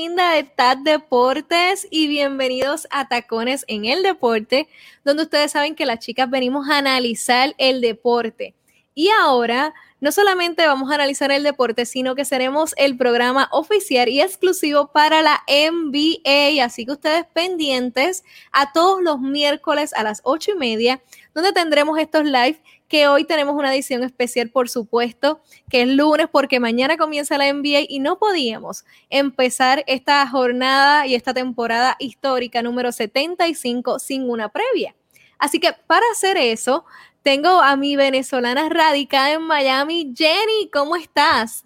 linda de TAD Deportes y bienvenidos a Tacones en el Deporte, donde ustedes saben que las chicas venimos a analizar el deporte. Y ahora no solamente vamos a analizar el deporte, sino que seremos el programa oficial y exclusivo para la NBA. Así que ustedes pendientes a todos los miércoles a las ocho y media, donde tendremos estos live que hoy tenemos una edición especial, por supuesto, que es lunes porque mañana comienza la NBA y no podíamos empezar esta jornada y esta temporada histórica número 75 sin una previa. Así que para hacer eso, tengo a mi venezolana radicada en Miami, Jenny, ¿cómo estás?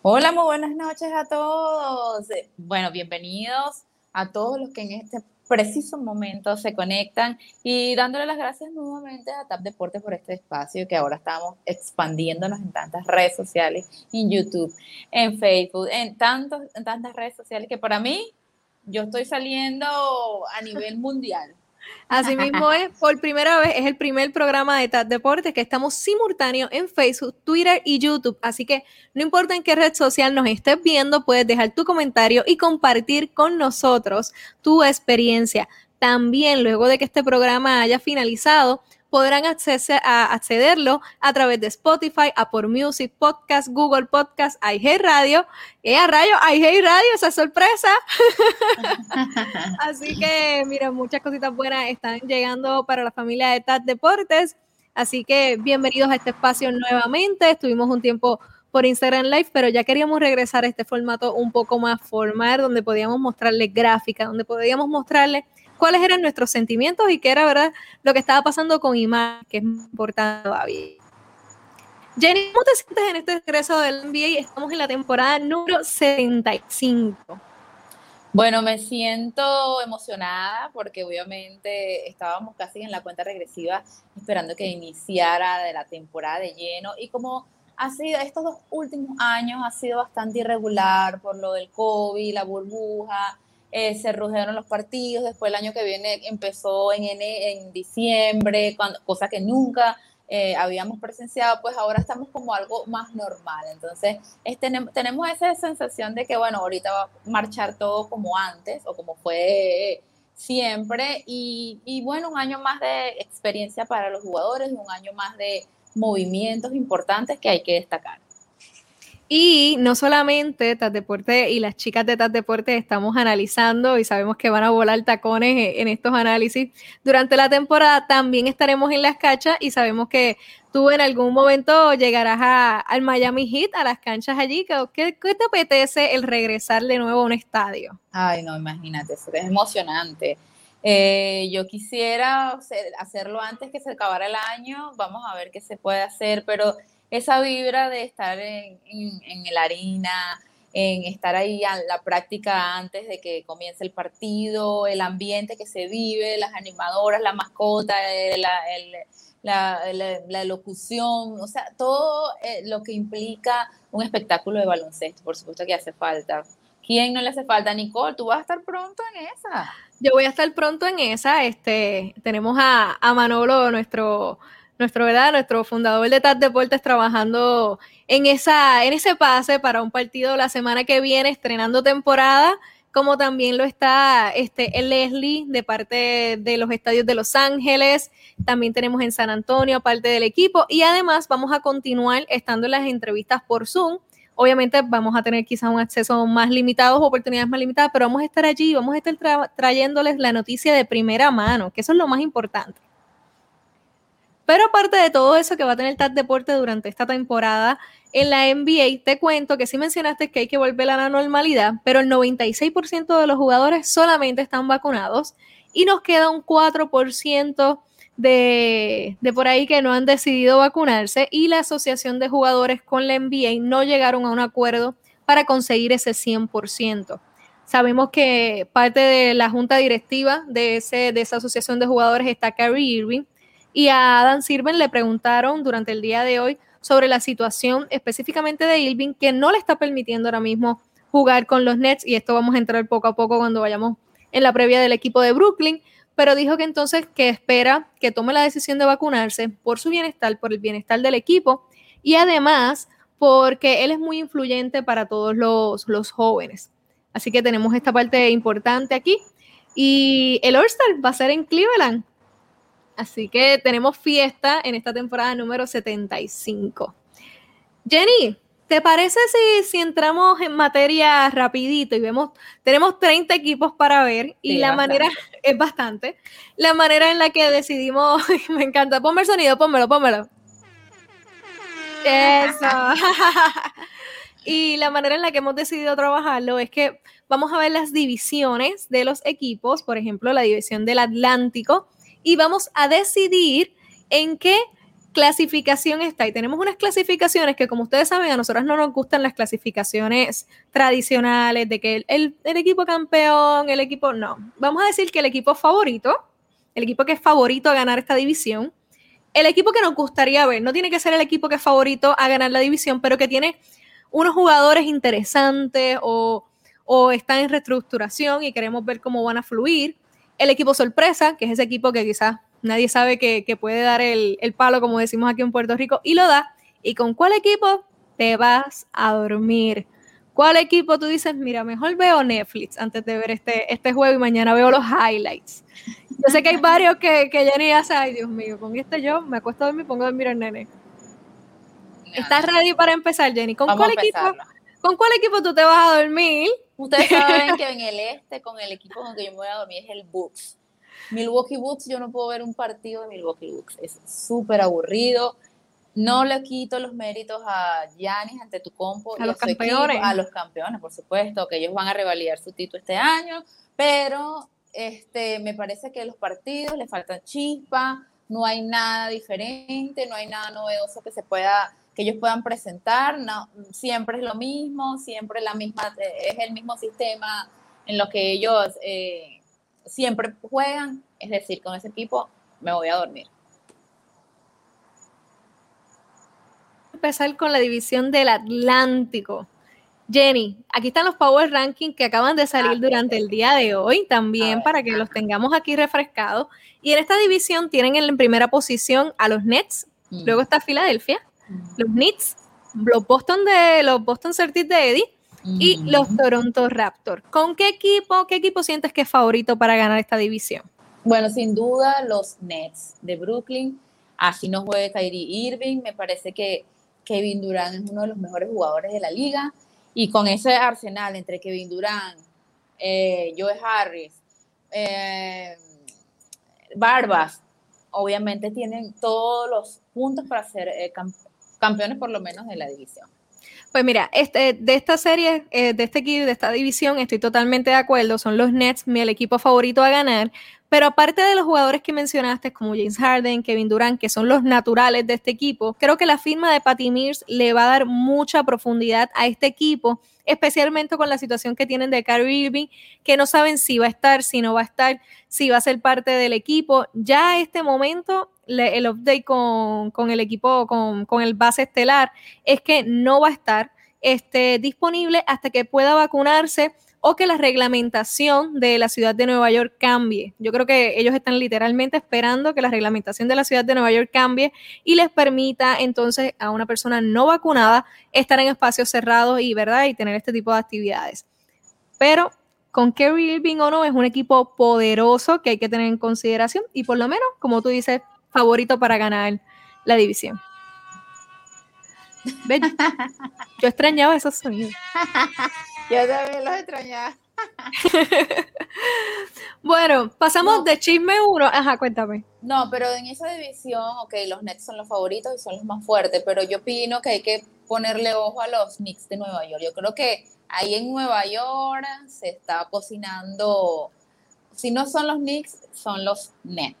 Hola, muy buenas noches a todos. Bueno, bienvenidos a todos los que en este preciso momento se conectan y dándole las gracias nuevamente a TAP Deportes por este espacio que ahora estamos expandiéndonos en tantas redes sociales, en YouTube, en Facebook, en, tantos, en tantas redes sociales que para mí yo estoy saliendo a nivel mundial. Así mismo es, por primera vez, es el primer programa de TAP Deportes que estamos simultáneo en Facebook, Twitter y YouTube. Así que no importa en qué red social nos estés viendo, puedes dejar tu comentario y compartir con nosotros tu experiencia. También, luego de que este programa haya finalizado, podrán a accederlo a través de Spotify, Apple Music, Podcast, Google Podcast, iHey Radio. ¡Eh, a rayo! iHey Radio! ¡Esa sorpresa! Así que, mira, muchas cositas buenas están llegando para la familia de TAT Deportes. Así que bienvenidos a este espacio nuevamente. Estuvimos un tiempo por Instagram Live, pero ya queríamos regresar a este formato un poco más formal, donde podíamos mostrarles gráficas, donde podíamos mostrarles cuáles eran nuestros sentimientos y qué era verdad lo que estaba pasando con Iman, que es importante todavía. Jenny, ¿cómo te sientes en este regreso del NBA? Estamos en la temporada número 75. Bueno, me siento emocionada porque obviamente estábamos casi en la cuenta regresiva esperando que iniciara la temporada de lleno y como ha sido estos dos últimos años ha sido bastante irregular por lo del COVID, la burbuja, eh, se redujeron los partidos, después el año que viene empezó en, en diciembre, cuando, cosa que nunca eh, habíamos presenciado, pues ahora estamos como algo más normal. Entonces, tenemos esa sensación de que, bueno, ahorita va a marchar todo como antes o como fue siempre. Y, y bueno, un año más de experiencia para los jugadores, un año más de movimientos importantes que hay que destacar. Y no solamente TAT Deporte y las chicas de TAT Deporte estamos analizando y sabemos que van a volar tacones en estos análisis. Durante la temporada también estaremos en las cachas y sabemos que tú en algún momento llegarás a, al Miami Heat, a las canchas allí. ¿Qué, ¿Qué, te apetece el regresar de nuevo a un estadio? Ay, no, imagínate, es emocionante. Eh, yo quisiera hacerlo antes que se acabara el año, vamos a ver qué se puede hacer, pero esa vibra de estar en, la harina, en estar ahí a la práctica antes de que comience el partido, el ambiente que se vive, las animadoras, la mascota, la, la, locución, o sea, todo eh, lo que implica un espectáculo de baloncesto, por supuesto que hace falta. ¿Quién no le hace falta? Nicole, tú vas a estar pronto en esa. Yo voy a estar pronto en esa. Este, tenemos a, a Manolo, nuestro nuestro, ¿verdad? nuestro fundador de TAT Deportes trabajando en, esa, en ese pase para un partido la semana que viene, estrenando temporada, como también lo está este, el Leslie de parte de los estadios de Los Ángeles, también tenemos en San Antonio parte del equipo y además vamos a continuar estando en las entrevistas por Zoom. Obviamente vamos a tener quizás un acceso más limitado, oportunidades más limitadas, pero vamos a estar allí, vamos a estar trayéndoles la noticia de primera mano, que eso es lo más importante. Pero aparte de todo eso que va a tener TAT Deporte durante esta temporada en la NBA, te cuento que sí mencionaste que hay que volver a la normalidad, pero el 96% de los jugadores solamente están vacunados y nos queda un 4% de, de por ahí que no han decidido vacunarse y la asociación de jugadores con la NBA no llegaron a un acuerdo para conseguir ese 100%. Sabemos que parte de la junta directiva de, ese, de esa asociación de jugadores está Kyrie Irving, y a Adam Sirven le preguntaron durante el día de hoy sobre la situación específicamente de Irving, que no le está permitiendo ahora mismo jugar con los Nets, y esto vamos a entrar poco a poco cuando vayamos en la previa del equipo de Brooklyn, pero dijo que entonces que espera que tome la decisión de vacunarse por su bienestar, por el bienestar del equipo, y además porque él es muy influyente para todos los, los jóvenes. Así que tenemos esta parte importante aquí. Y el All-Star va a ser en Cleveland. Así que tenemos fiesta en esta temporada número 75. Jenny, ¿te parece si, si entramos en materia rapidito y vemos, tenemos 30 equipos para ver y la manera, es bastante, la manera en la que decidimos, me encanta, ponme el sonido, pónmelo, pónmelo. Eso. y la manera en la que hemos decidido trabajarlo es que vamos a ver las divisiones de los equipos, por ejemplo, la división del Atlántico, y vamos a decidir en qué clasificación está. Y tenemos unas clasificaciones que, como ustedes saben, a nosotros no nos gustan las clasificaciones tradicionales de que el, equipo campeón, el equipo, no. Vamos a decir que el equipo favorito, el equipo que es favorito a ganar esta división, el equipo que nos gustaría ver, no tiene que ser el equipo que es favorito a ganar la división, pero que tiene unos jugadores interesantes o, o están en reestructuración y queremos ver cómo van a fluir. El equipo sorpresa, que es ese equipo que quizás nadie sabe que, puede dar el, palo, como decimos aquí en Puerto Rico, y lo da. ¿Y con cuál equipo te vas a dormir? ¿Cuál equipo tú dices, mira, mejor veo Netflix antes de ver este, este juego y mañana veo los highlights? Yo sé que hay varios que, ni hace, ay Dios mío, con este yo me acuesto a dormir y pongo a dormir al nene. ¿Estás ready para empezar, Jenny? ¿Con cuál equipo? ¿Con cuál equipo tú te vas a dormir? Ustedes saben que en el este, con el equipo con que yo me voy a dormir es el Bucks. Milwaukee Bucks, yo no puedo ver un partido de Milwaukee Bucks. Es súper aburrido. No le quito los méritos a Giannis ante tu compo. A los campeones. a los campeones, por supuesto, que ellos van a revalidar su título este año, pero este, me parece que los partidos le faltan chispa, no hay nada diferente, no hay nada novedoso que se pueda que ellos puedan presentar, no, siempre es lo mismo, siempre la misma, es el mismo sistema en lo que ellos eh, siempre juegan, es decir, con ese equipo me voy a dormir. Empezar con la división del Atlántico. Jenny, aquí están los Power Rankings que acaban de salir durante el día de hoy, también para que los tengamos aquí refrescados. Y en esta división tienen en primera posición a los Nets, mm. luego está Filadelfia. Los Knicks, los Boston de los Boston Celtics de Eddie, y los Toronto Raptors. ¿Con qué equipo, qué equipo sientes que es favorito para ganar esta división? Bueno, sin duda los Nets de Brooklyn. Así no juegue Kyrie Irving. Me parece que Kevin Durant es uno de los mejores jugadores de la liga. Y con ese arsenal entre Kevin Durant, eh, Joe Harris, eh, Barbas, obviamente tienen todos los puntos para ser eh, campeones por lo menos de la división. Pues mira, este, de esta serie, eh, de este equipo, de esta división, estoy totalmente de acuerdo. Son los Nets, mi equipo favorito a ganar. Pero aparte de los jugadores que mencionaste, como James Harden, Kevin Durant, que son los naturales de este equipo, creo que la firma de Patty Mills le va a dar mucha profundidad a este equipo, especialmente con la situación que tienen de Kyrie Irving, que no saben si va a estar, si no va a estar, si va a ser parte del equipo. Ya a este momento, el update con, el equipo, con, el base estelar, es que no va a estar este, disponible hasta que pueda vacunarse o que la reglamentación de la ciudad de Nueva York cambie. Yo creo que ellos están literalmente esperando que la reglamentación de la ciudad de Nueva York cambie y les permita entonces a una persona no vacunada estar en espacios cerrados y, ¿verdad? y tener este tipo de actividades. Pero con Kerry Irving o no, es un equipo poderoso que hay que tener en consideración y por lo menos, como tú dices, favorito para ganar la división. Yo extrañaba esos sonidos. Yo también los extrañaba. bueno, pasamos de chisme uno. Ajá, cuéntame. No, pero en esa división, ok, los Nets son los favoritos y son los más fuertes, pero yo opino que hay que ponerle ojo a los Knicks de Nueva York. Yo creo que ahí en Nueva York se está cocinando, si no son los Knicks, son los Nets.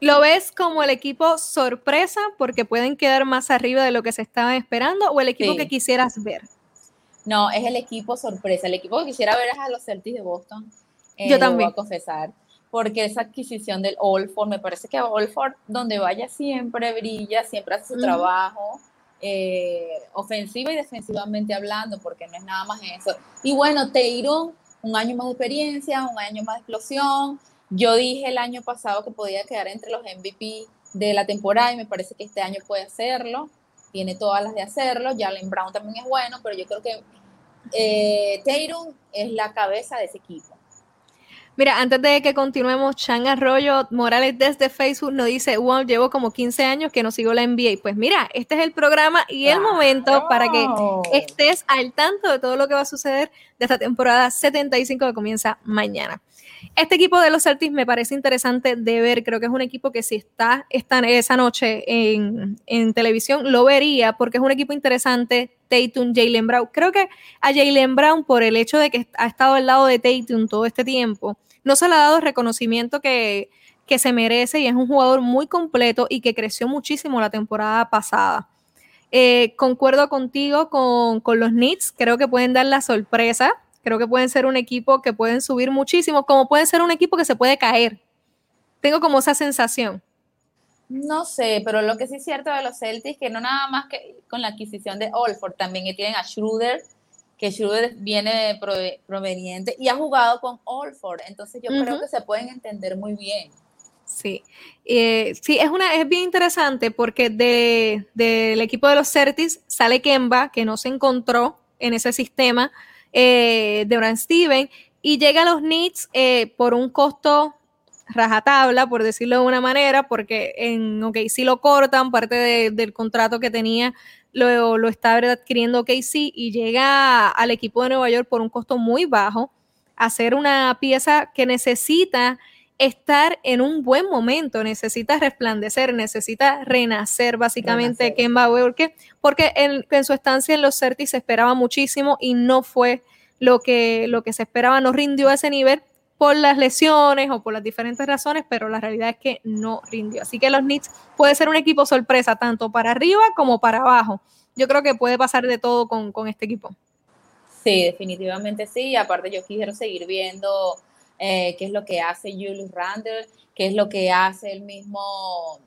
¿Lo ves como el equipo sorpresa porque pueden quedar más arriba de lo que se estaba esperando o el equipo que quisieras ver? No, es el equipo sorpresa. El equipo que quisiera ver es a los Celtics de Boston. Eh, Yo también. Voy a confesar. Porque esa adquisición del Allford, me parece que Allford, donde vaya, siempre brilla, siempre hace su trabajo, eh, ofensiva y defensivamente hablando, porque no es nada más eso. Y bueno, Teiro, un año más de experiencia, un año más de explosión. Yo dije el año pasado que podía quedar entre los MVP de la temporada y me parece que este año puede hacerlo. Tiene todas las de hacerlo. Jalen Brown también es bueno, pero yo creo que eh, Tatum es la cabeza de ese equipo. Mira, antes de que continuemos, Chan Arroyo Morales desde Facebook nos dice, wow, llevo como 15 años que no sigo la NBA. Pues mira, este es el programa y el momento para que estés al tanto de todo lo que va a suceder de esta temporada 75 que comienza mañana. Este equipo de los Celtics me parece interesante de ver. Creo que es un equipo que si está, esa noche en, en, televisión, lo vería porque es un equipo interesante. Tatum, Jalen Brown. Creo que a Jalen Brown, por el hecho de que ha estado al lado de Tatum todo este tiempo, no se le ha dado el reconocimiento que, se merece y es un jugador muy completo y que creció muchísimo la temporada pasada. Eh, concuerdo contigo con, con, los Knicks, creo que pueden dar la sorpresa, creo que pueden ser un equipo que pueden subir muchísimo, como pueden ser un equipo que se puede caer. Tengo como esa sensación. No sé, pero lo que sí es cierto de los Celtics, que no nada más que con la adquisición de Olford, también que tienen a Schroeder, que Schroeder viene proveniente y ha jugado con Allford, entonces yo creo que se pueden entender muy bien. Sí, eh, sí, es, una, es bien interesante porque del equipo de los Certis sale Kemba, que no se encontró en ese sistema eh, de Brand Steven, y llega a los Knicks eh, por un costo rajatabla, por decirlo de una manera, porque en OK sí lo cortan, parte del contrato que tenía lo, lo está adquiriendo KC y llega al equipo de Nueva York por un costo muy bajo, hacer una pieza que necesita estar en un buen momento, necesita resplandecer, necesita renacer básicamente Kemba Walker, porque en, en, su estancia en los Certis se esperaba muchísimo y no fue lo que, lo que se esperaba, no rindió a ese nivel por las lesiones o por las diferentes razones, pero la realidad es que no rindió. Así que los Knicks puede ser un equipo sorpresa tanto para arriba como para abajo. Yo creo que puede pasar de todo con, este equipo. Sí, definitivamente sí. Aparte yo quiero seguir viendo eh, qué es lo que hace Julius Randle, qué es lo que hace el mismo,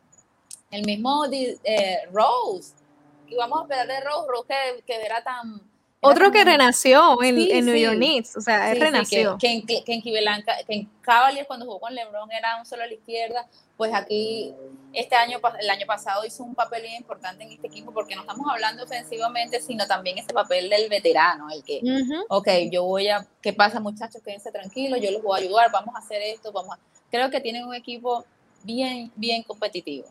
el mismo eh, Rose. Y vamos a esperar de Rose, Rose que, que era tan otro que renació en, New York Knicks, o sea, renació. que, en, que, en Cavaliers cuando jugó con LeBron era un solo a la izquierda, pues aquí este año, el año pasado hizo un papel bien importante en este equipo porque no estamos hablando ofensivamente, sino también ese papel del veterano, el que, ok, yo voy a, ¿qué pasa muchachos? Quédense tranquilos, yo los voy a ayudar, vamos a hacer esto, vamos a... Creo que tienen un equipo bien, bien competitivo.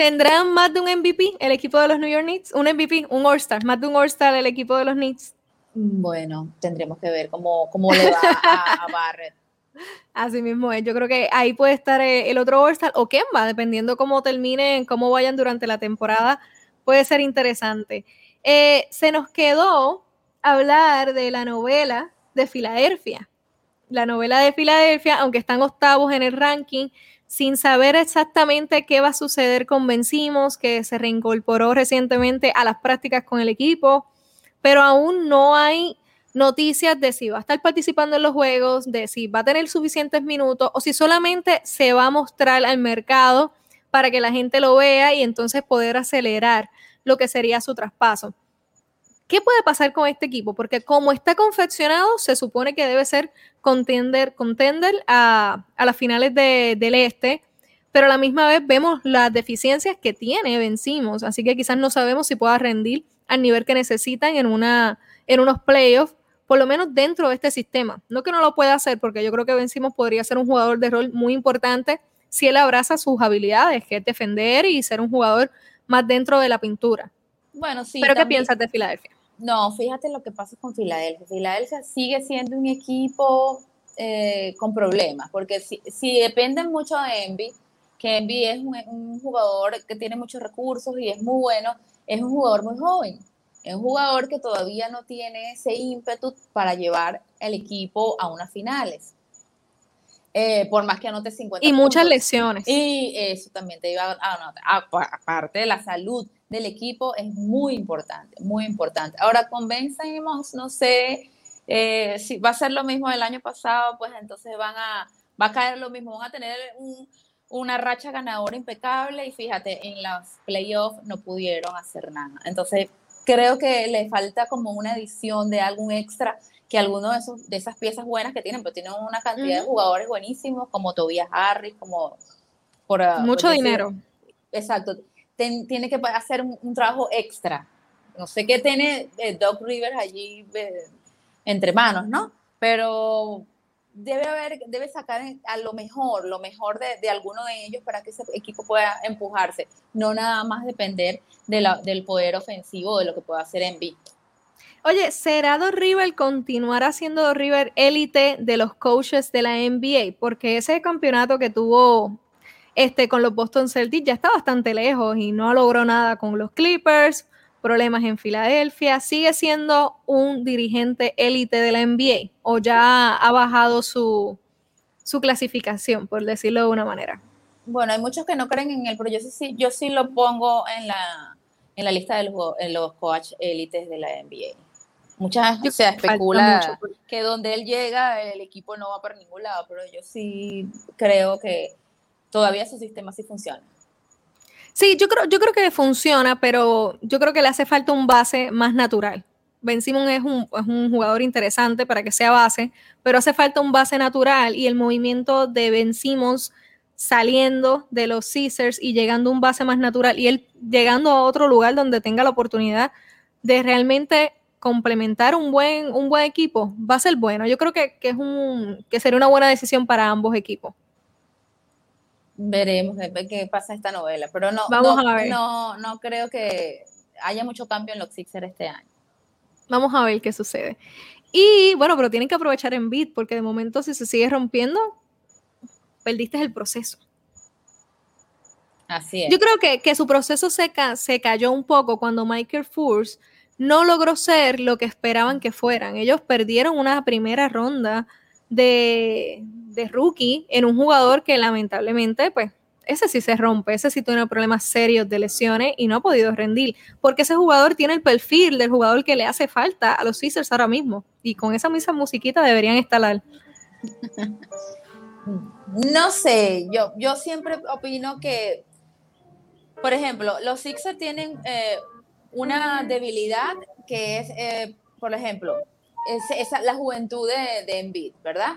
¿Tendrán más de un MVP el equipo de los New York Knicks? Un MVP, un All-Star, más de un All-Star el equipo de los Knicks. Bueno, tendremos que ver cómo, cómo le va a, Barrett. Así mismo es. Yo creo que ahí puede estar eh, el otro All-Star o Kemba, dependiendo cómo terminen, cómo vayan durante la temporada, puede ser interesante. Eh, se nos quedó hablar de la novela de Filadelfia. La novela de Filadelfia, aunque están octavos en el ranking, sin saber exactamente qué va a suceder con Vencimos, que se reincorporó recientemente a las prácticas con el equipo, pero aún no hay noticias de si va a estar participando en los juegos, de si va a tener suficientes minutos o si solamente se va a mostrar al mercado para que la gente lo vea y entonces poder acelerar lo que sería su traspaso. ¿Qué puede pasar con este equipo? Porque como está confeccionado, se supone que debe ser contender, contender a, las finales del este, pero a la misma vez vemos las deficiencias que tiene Vencimos, así que quizás no sabemos si pueda rendir al nivel que necesitan en, una, en unos playoffs, por lo menos dentro de este sistema. No que no lo pueda hacer, porque yo creo que Vencimos podría ser un jugador de rol muy importante si él abraza sus habilidades, que es defender y ser un jugador más dentro de la pintura. Bueno, sí. ¿Pero qué piensas de Filadelfia? No, fíjate lo que pasa con Filadelfia. Filadelfia sigue siendo un equipo eh, con problemas, porque si, si, dependen mucho de Envy, que Envy es un, jugador que tiene muchos recursos y es muy bueno, es un jugador muy joven. Es un jugador que todavía no tiene ese ímpetu para llevar el equipo a unas finales. Eh, por más que anote 50 Y muchas lesiones. Y eso también te iba a anotar. Aparte de la salud del equipo, es muy importante, muy importante. Ahora, con Ben no sé eh, si va a ser lo mismo del año pasado, pues entonces van a, va a caer lo mismo, van a tener una racha ganadora impecable y fíjate, en los playoffs no pudieron hacer nada. Entonces, creo que le falta como una edición de algún extra que alguno de, esos, de esas piezas buenas que tienen, pero tienen una cantidad de jugadores buenísimos, como Tobias Harris, como... Por, ah, Mucho dinero. Exacto. Tiene que hacer un, trabajo extra. No sé qué tiene eh, Doc Rivers allí, eh, entre manos, ¿no? Pero debe haber, debe sacar a lo mejor, lo mejor de, alguno de ellos para que ese equipo pueda empujarse, no nada más depender de la, del poder ofensivo de lo que pueda hacer Envy. Oye, ¿será Dos River continuar siendo Dos River élite de los coaches de la NBA? Porque ese campeonato que tuvo este, con los Boston Celtics ya está bastante lejos y no logró nada con los Clippers, problemas en Filadelfia. ¿Sigue siendo un dirigente élite de la NBA o ya ha bajado su, su clasificación, por decirlo de una manera? Bueno, hay muchos que no creen en él, pero yo sí, yo sí lo pongo en la, en la lista de los, en los coach élites de la NBA. Muchas se especula que donde él llega el equipo no va para ningún lado, pero yo sí creo que todavía su sistema sí funciona. Sí, yo creo, yo creo que funciona, pero yo creo que le hace falta un base más natural. Ben Simon es un, es un, jugador interesante para que sea base, pero hace falta un base natural y el movimiento de Ben Simmons saliendo de los Caesars y llegando a un base más natural y él llegando a otro lugar donde tenga la oportunidad de realmente complementar un buen, un buen equipo, va a ser bueno. Yo creo que, que es un, que sería una buena decisión para ambos equipos veremos qué pasa esta novela, pero no, no, no, creo que haya mucho cambio en los Sixers este año. Vamos a ver qué sucede. Y bueno, pero tienen que aprovechar en beat, porque de momento si se sigue rompiendo, perdiste el proceso. Así es. Yo creo que, que su proceso se, se cayó un poco cuando Michael Force no logró ser lo que esperaban que fueran. Ellos perdieron una primera ronda de, de rookie en un jugador que lamentablemente, pues, ese sí se rompe, ese sí tiene problemas serios de lesiones y no ha podido rendir, porque ese jugador tiene el perfil del jugador que le hace falta a los Caesars ahora mismo, y con esa misma musiquita deberían instalar. No sé, yo, yo siempre opino que, por ejemplo, los Sixers tienen eh, una debilidad que es, eh, por ejemplo, es, la juventud de, de Embiid, ¿verdad?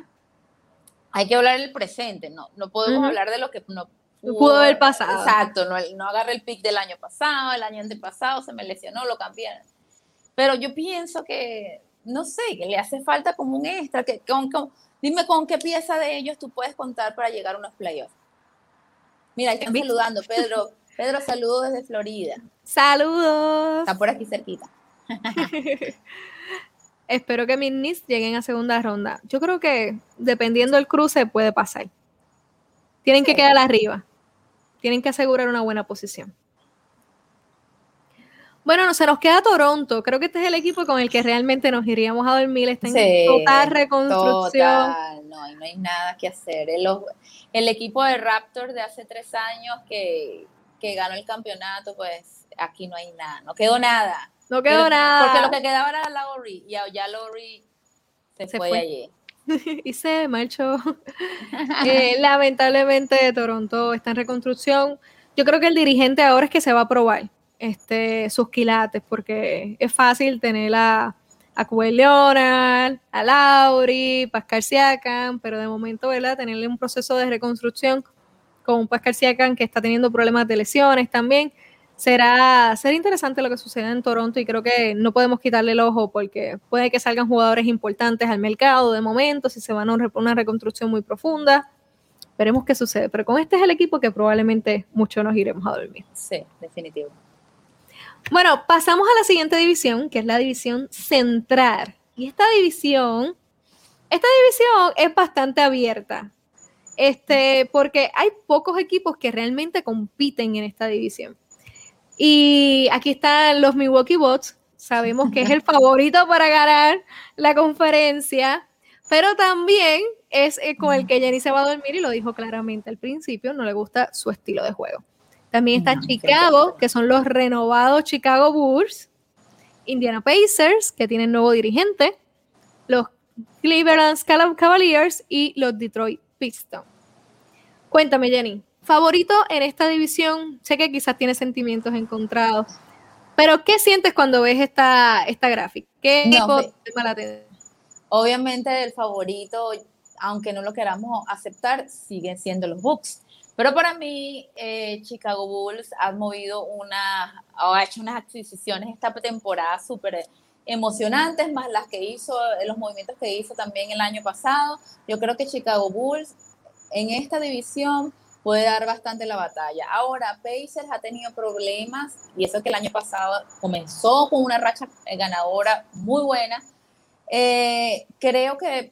Hay que hablar del presente, no, no podemos hablar de lo que no pudo, haber pasado. Exacto, no, no agarré el pick del año pasado, el año antepasado se me lesionó, lo cambié. Pero yo pienso que, no sé, que le hace falta como un extra, que con, dime con qué pieza de ellos tú puedes contar para llegar a unos playoffs. Mira, están saludando, Pedro. Pedro, saludos desde Florida. Saludos. Está por aquí cerquita. espero que mis Knicks lleguen a segunda ronda. Yo creo que dependiendo del cruce puede pasar. Tienen que quedar arriba. Tienen que asegurar una buena posición. Bueno, no, se nos queda Toronto. Creo que este es el equipo con el que realmente nos iríamos a dormir. Está en total reconstrucción. No, no hay nada que hacer. El, el, equipo de Raptors de hace tres años que, que ganó el campeonato, pues aquí no hay nada. No quedó nada. No quedó nada. Porque lo que quedaba era Lowry y ya Lowry se, fue, allí. y se marchó. eh, lamentablemente Toronto está en reconstrucción. Yo creo que el dirigente ahora es que se va a probar este, sus quilates, porque es fácil tener a, a Leonard, a Lauri, Pascal Siakam, pero de momento, ¿verdad? Tenerle un proceso de reconstrucción con Pascal Siakam que está teniendo problemas de lesiones también será, será interesante lo que suceda en Toronto y creo que no podemos quitarle el ojo porque puede que salgan jugadores importantes al mercado de momento, si se van a una reconstrucción muy profunda. Veremos qué sucede, pero con este es el equipo que probablemente muchos nos iremos a dormir. Sí, definitivo. Bueno, pasamos a la siguiente división, que es la división central. Y esta división, esta división es bastante abierta. Este, porque hay pocos equipos que realmente compiten en esta división. Y aquí están los Milwaukee Bucks. Sabemos que es el favorito para ganar la conferencia, pero también es eh, con el que Jenny se va a dormir y lo dijo claramente al principio, no le gusta su estilo de juego. También está Chicago, que son los renovados Chicago Bulls, Indiana Pacers, que tienen nuevo dirigente, los Cleveland Cavaliers y los Detroit Pistons. Cuéntame, Jenny, favorito en esta división, sé que quizás tiene sentimientos encontrados, pero ¿qué sientes cuando ves esta, esta gráfica? ¿Qué no, Obviamente el favorito, aunque no lo queramos aceptar, siguen siendo los Bucks. Pero para mí, eh, Chicago Bulls ha movido una, ha hecho unas adquisiciones esta temporada súper emocionantes, más las que hizo, los movimientos que hizo también el año pasado. Yo creo que Chicago Bulls en esta división puede dar bastante la batalla. Ahora, Pacers ha tenido problemas, y eso que el año pasado comenzó con una racha ganadora muy buena. Eh, creo que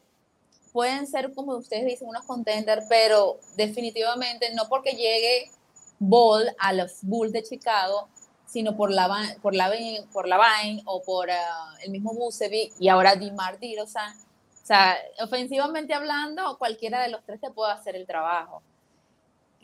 pueden ser, como ustedes dicen, unos contenders, pero definitivamente no porque llegue Ball a los Bulls de Chicago, sino por la, por la, por Vine o por ah, el mismo Busevic y ahora Dimar Dirozan. O sea, ofensivamente hablando, cualquiera de los tres te puede hacer el trabajo.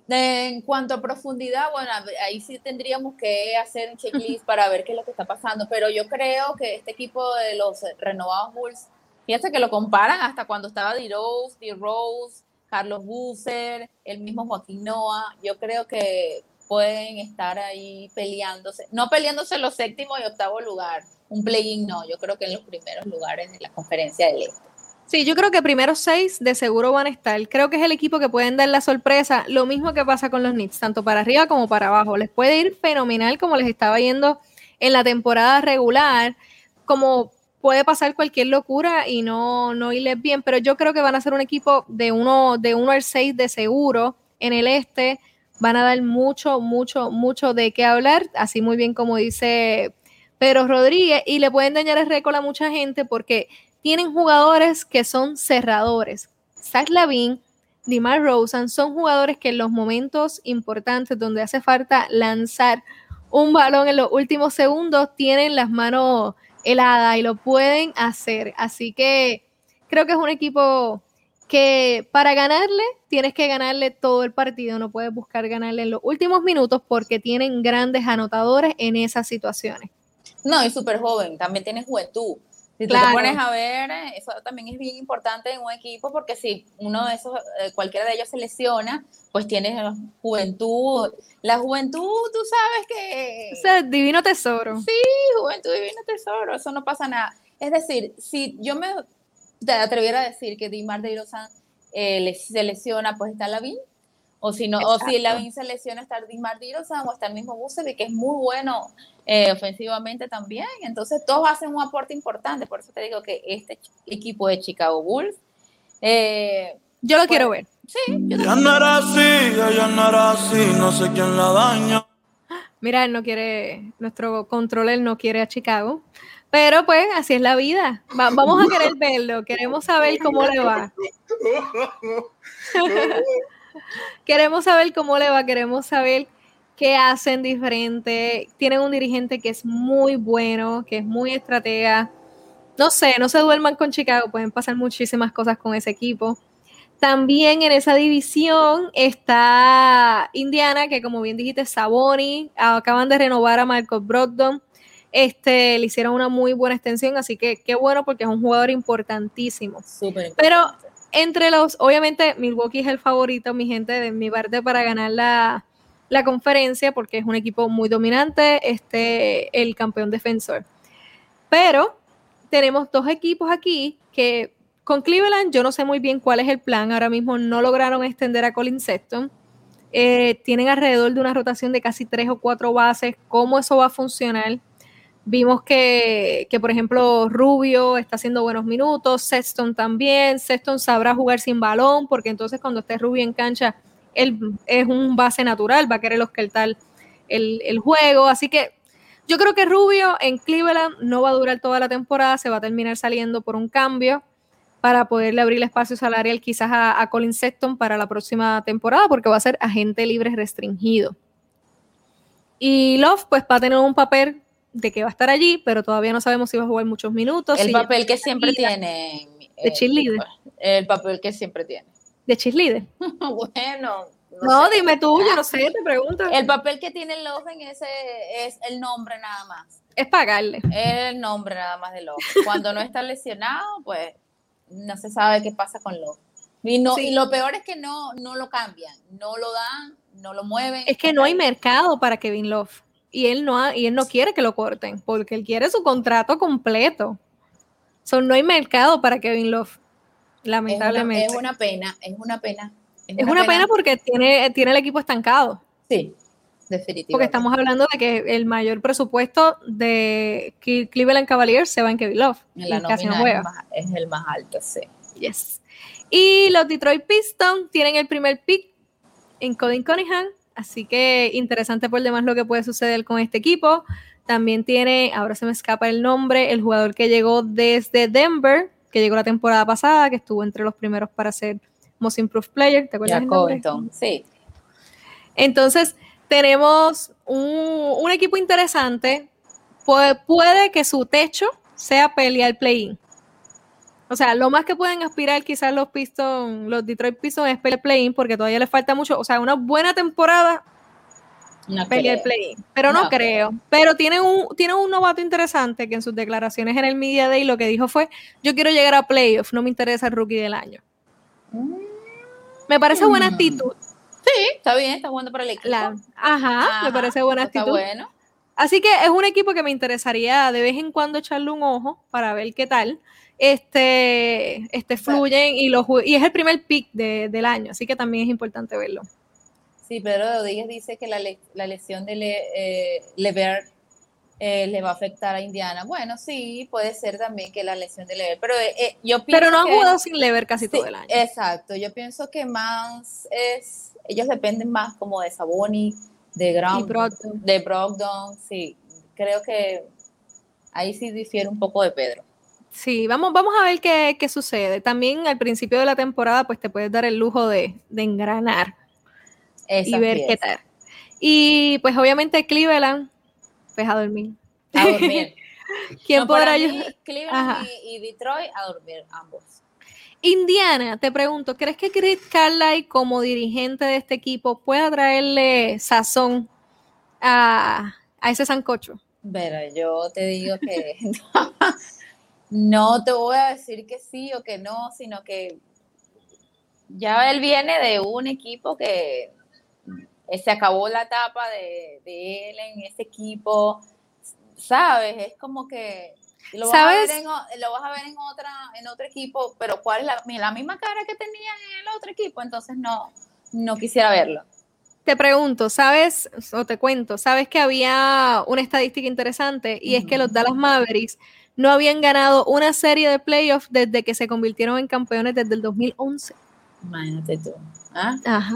En cuanto a profundidad, bueno, ahí sí tendríamos que hacer un checklist para ver qué es lo que está pasando, pero yo creo que este equipo de los renovados Bulls, fíjate que lo comparan hasta cuando estaba D-Rose, D-Rose, Carlos Busser, el mismo Joaquín Noah, yo creo que pueden estar ahí peleándose, no peleándose los séptimo y octavo lugar, un play-in no, yo creo que en los primeros lugares de la conferencia del Este. Sí, yo creo que primeros seis de seguro van a estar. Creo que es el equipo que pueden dar la sorpresa. Lo mismo que pasa con los Knicks, tanto para arriba como para abajo. Les puede ir fenomenal como les estaba yendo en la temporada regular, como puede pasar cualquier locura y no, no irles bien, pero yo creo que van a ser un equipo de uno, de uno al seis de seguro en el este. Van a dar mucho, mucho, mucho de qué hablar, así muy bien como dice Pedro Rodríguez, y le pueden dañar el récord a mucha gente porque tienen jugadores que son cerradores. Zach Lavin, Dimar Rosen son jugadores que en los momentos importantes donde hace falta lanzar un balón en los últimos segundos tienen las manos heladas y lo pueden hacer. Así que creo que es un equipo que para ganarle tienes que ganarle todo el partido, no puedes buscar ganarle en los últimos minutos porque tienen grandes anotadores en esas situaciones. No, y súper joven, también tiene juventud. Si tú te pones a ver, eso también es bien importante en un equipo porque si uno de esos, eh, cualquiera de ellos se lesiona, pues tienes juventud. La juventud, tú sabes que... O sea, divino tesoro. Sí, juventud, divino tesoro, eso no pasa nada. Es decir, si yo me te atreviera a decir que Dimar de Irosan eh, se lesiona, pues está la Lavín. O si no, o si Lavín se lesiona, está o está el mismo Busevic, que es muy bueno eh, ofensivamente también. Entonces, todos hacen un aporte importante. Por eso te digo que este equipo de Chicago Bulls. Eh, yo lo pues, quiero ver. Sí, ya no era así, ya no era así, no sé quién la daña. Mira, él no quiere, nuestro controller no quiere a Chicago. Pero pues así es la vida. vamos a querer verlo, queremos saber cómo le va. queremos saber cómo le va, queremos saber qué hacen diferente. Tienen un dirigente que es muy bueno, que es muy estratega. No sé, no se duerman con Chicago, pueden pasar muchísimas cosas con ese equipo. También en esa división está Indiana, que como bien dijiste, Saboni, acaban de renovar a Marcos Brogdon. Este, le hicieron una muy buena extensión, así que qué bueno porque es un jugador importantísimo. Pero entre los, obviamente Milwaukee es el favorito, mi gente, de mi parte para ganar la, la conferencia porque es un equipo muy dominante, este, el campeón defensor. Pero tenemos dos equipos aquí que con Cleveland yo no sé muy bien cuál es el plan, ahora mismo no lograron extender a Colin Sexton. Eh, tienen alrededor de una rotación de casi tres o cuatro bases. ¿Cómo eso va a funcionar? Vimos que, que, por ejemplo, Rubio está haciendo buenos minutos, Sexton también. Sexton sabrá jugar sin balón, porque entonces cuando esté Rubio en cancha, él es un base natural, va a querer los el, el juego. Así que yo creo que Rubio en Cleveland no va a durar toda la temporada, se va a terminar saliendo por un cambio para poderle abrir el espacio salarial quizás a, Colin Sexton para la próxima temporada, porque va a ser agente libre restringido. Y Love, pues va a tener un papel de que va a estar allí, pero todavía no sabemos si va a jugar muchos minutos. El papel que siempre tiene. De cheerleader. El papel que siempre tiene de cheerleader. bueno. No, dime tú, yo no sé, te pregunto. El papel que tiene Love en ese es el nombre nada más. Es pagarle. El nombre nada más de Love. Cuando no está lesionado, pues no se sabe qué pasa con Love. Y, no, y lo peor es que no, no lo cambian, no lo dan, no lo mueven. Es que no hay mercado para Kevin Love. Y él no, y él no quiere que lo corten, porque él quiere su contrato completo. So, no hay mercado para Kevin Love lamentablemente. Es una, pena, es una pena. Es una, pena. porque tiene, tiene el equipo estancado. Sí, Definitivamente. Porque estamos hablando de que el mayor presupuesto de Cleveland Cavaliers se va en Kevin Love. En la nómina es, es, el más alto, sí. Yes. Y los Detroit Pistons tienen el primer pick en Coding Cunningham, así que interesante por demás lo que puede suceder con este equipo. También tiene, ahora se me escapa el nombre, el jugador que llegó desde Denver, que llegó la temporada pasada, que estuvo entre los primeros para ser Most Improved Player. ¿Te acuerdas? sí. Entonces, tenemos un, equipo interesante. Puede, puede, que su techo sea pelear play-in. O sea, lo más que pueden aspirar quizás los Pistons, los Detroit Pistons es pelear play-in porque todavía les falta mucho. O sea, una buena temporada no pelear play-in. Pero no, creo. Pero tiene un, tiene un novato interesante que en sus declaraciones en el Media Day lo que dijo fue, yo quiero llegar a playoff, no me interesa el rookie del año. Me parece buena mm. actitud. Sí, está bien, está jugando para el equipo. ajá, me parece buena actitud. bueno. Así que es un equipo que me interesaría de vez en cuando echarle un ojo para ver qué tal. Este, este fluyen y, los, y es el primer pick del año, así que también es importante verlo. Sí, Pedro Rodríguez dice que la, la lesión de Le, eh, eh, le va a afectar a Indiana. Bueno, sí, puede ser también que la lesión de Lever, pero eh, eh, yo pienso Pero no han jugado sin Lever casi todo el año. Exacto, yo pienso que más es, ellos dependen más como de Saboni, de Ground, de Brogdon, sí, creo que ahí sí difiere un poco de Pedro. Sí, vamos, vamos a ver qué, qué sucede. También al principio de la temporada, pues te puedes dar el lujo de, de engranar y ver qué tal. Y pues obviamente Cleveland pues a dormir. A dormir. ¿Quién podrá ayudar? Cleveland y, Detroit a dormir ambos. Indiana, te pregunto, ¿crees que Chris Carlisle como dirigente de este equipo pueda traerle sazón a, ese sancocho? Pero yo te digo que no te voy a decir que sí o que no, sino que ya él viene de un equipo que se acabó la etapa de, él en ese equipo, ¿sabes? Es como que lo vas, A, ver en, lo vas a ver en, otra, en otro equipo, pero ¿cuál es la, la misma cara que tenía en el otro equipo? Entonces no, no quisiera verlo. Te pregunto, ¿sabes? O te cuento, ¿sabes que había una estadística interesante? Y es que los Dallas Mavericks no habían ganado una serie de playoffs desde que se convirtieron en campeones desde el 2011. Imagínate tú. ¿Ah? Ajá.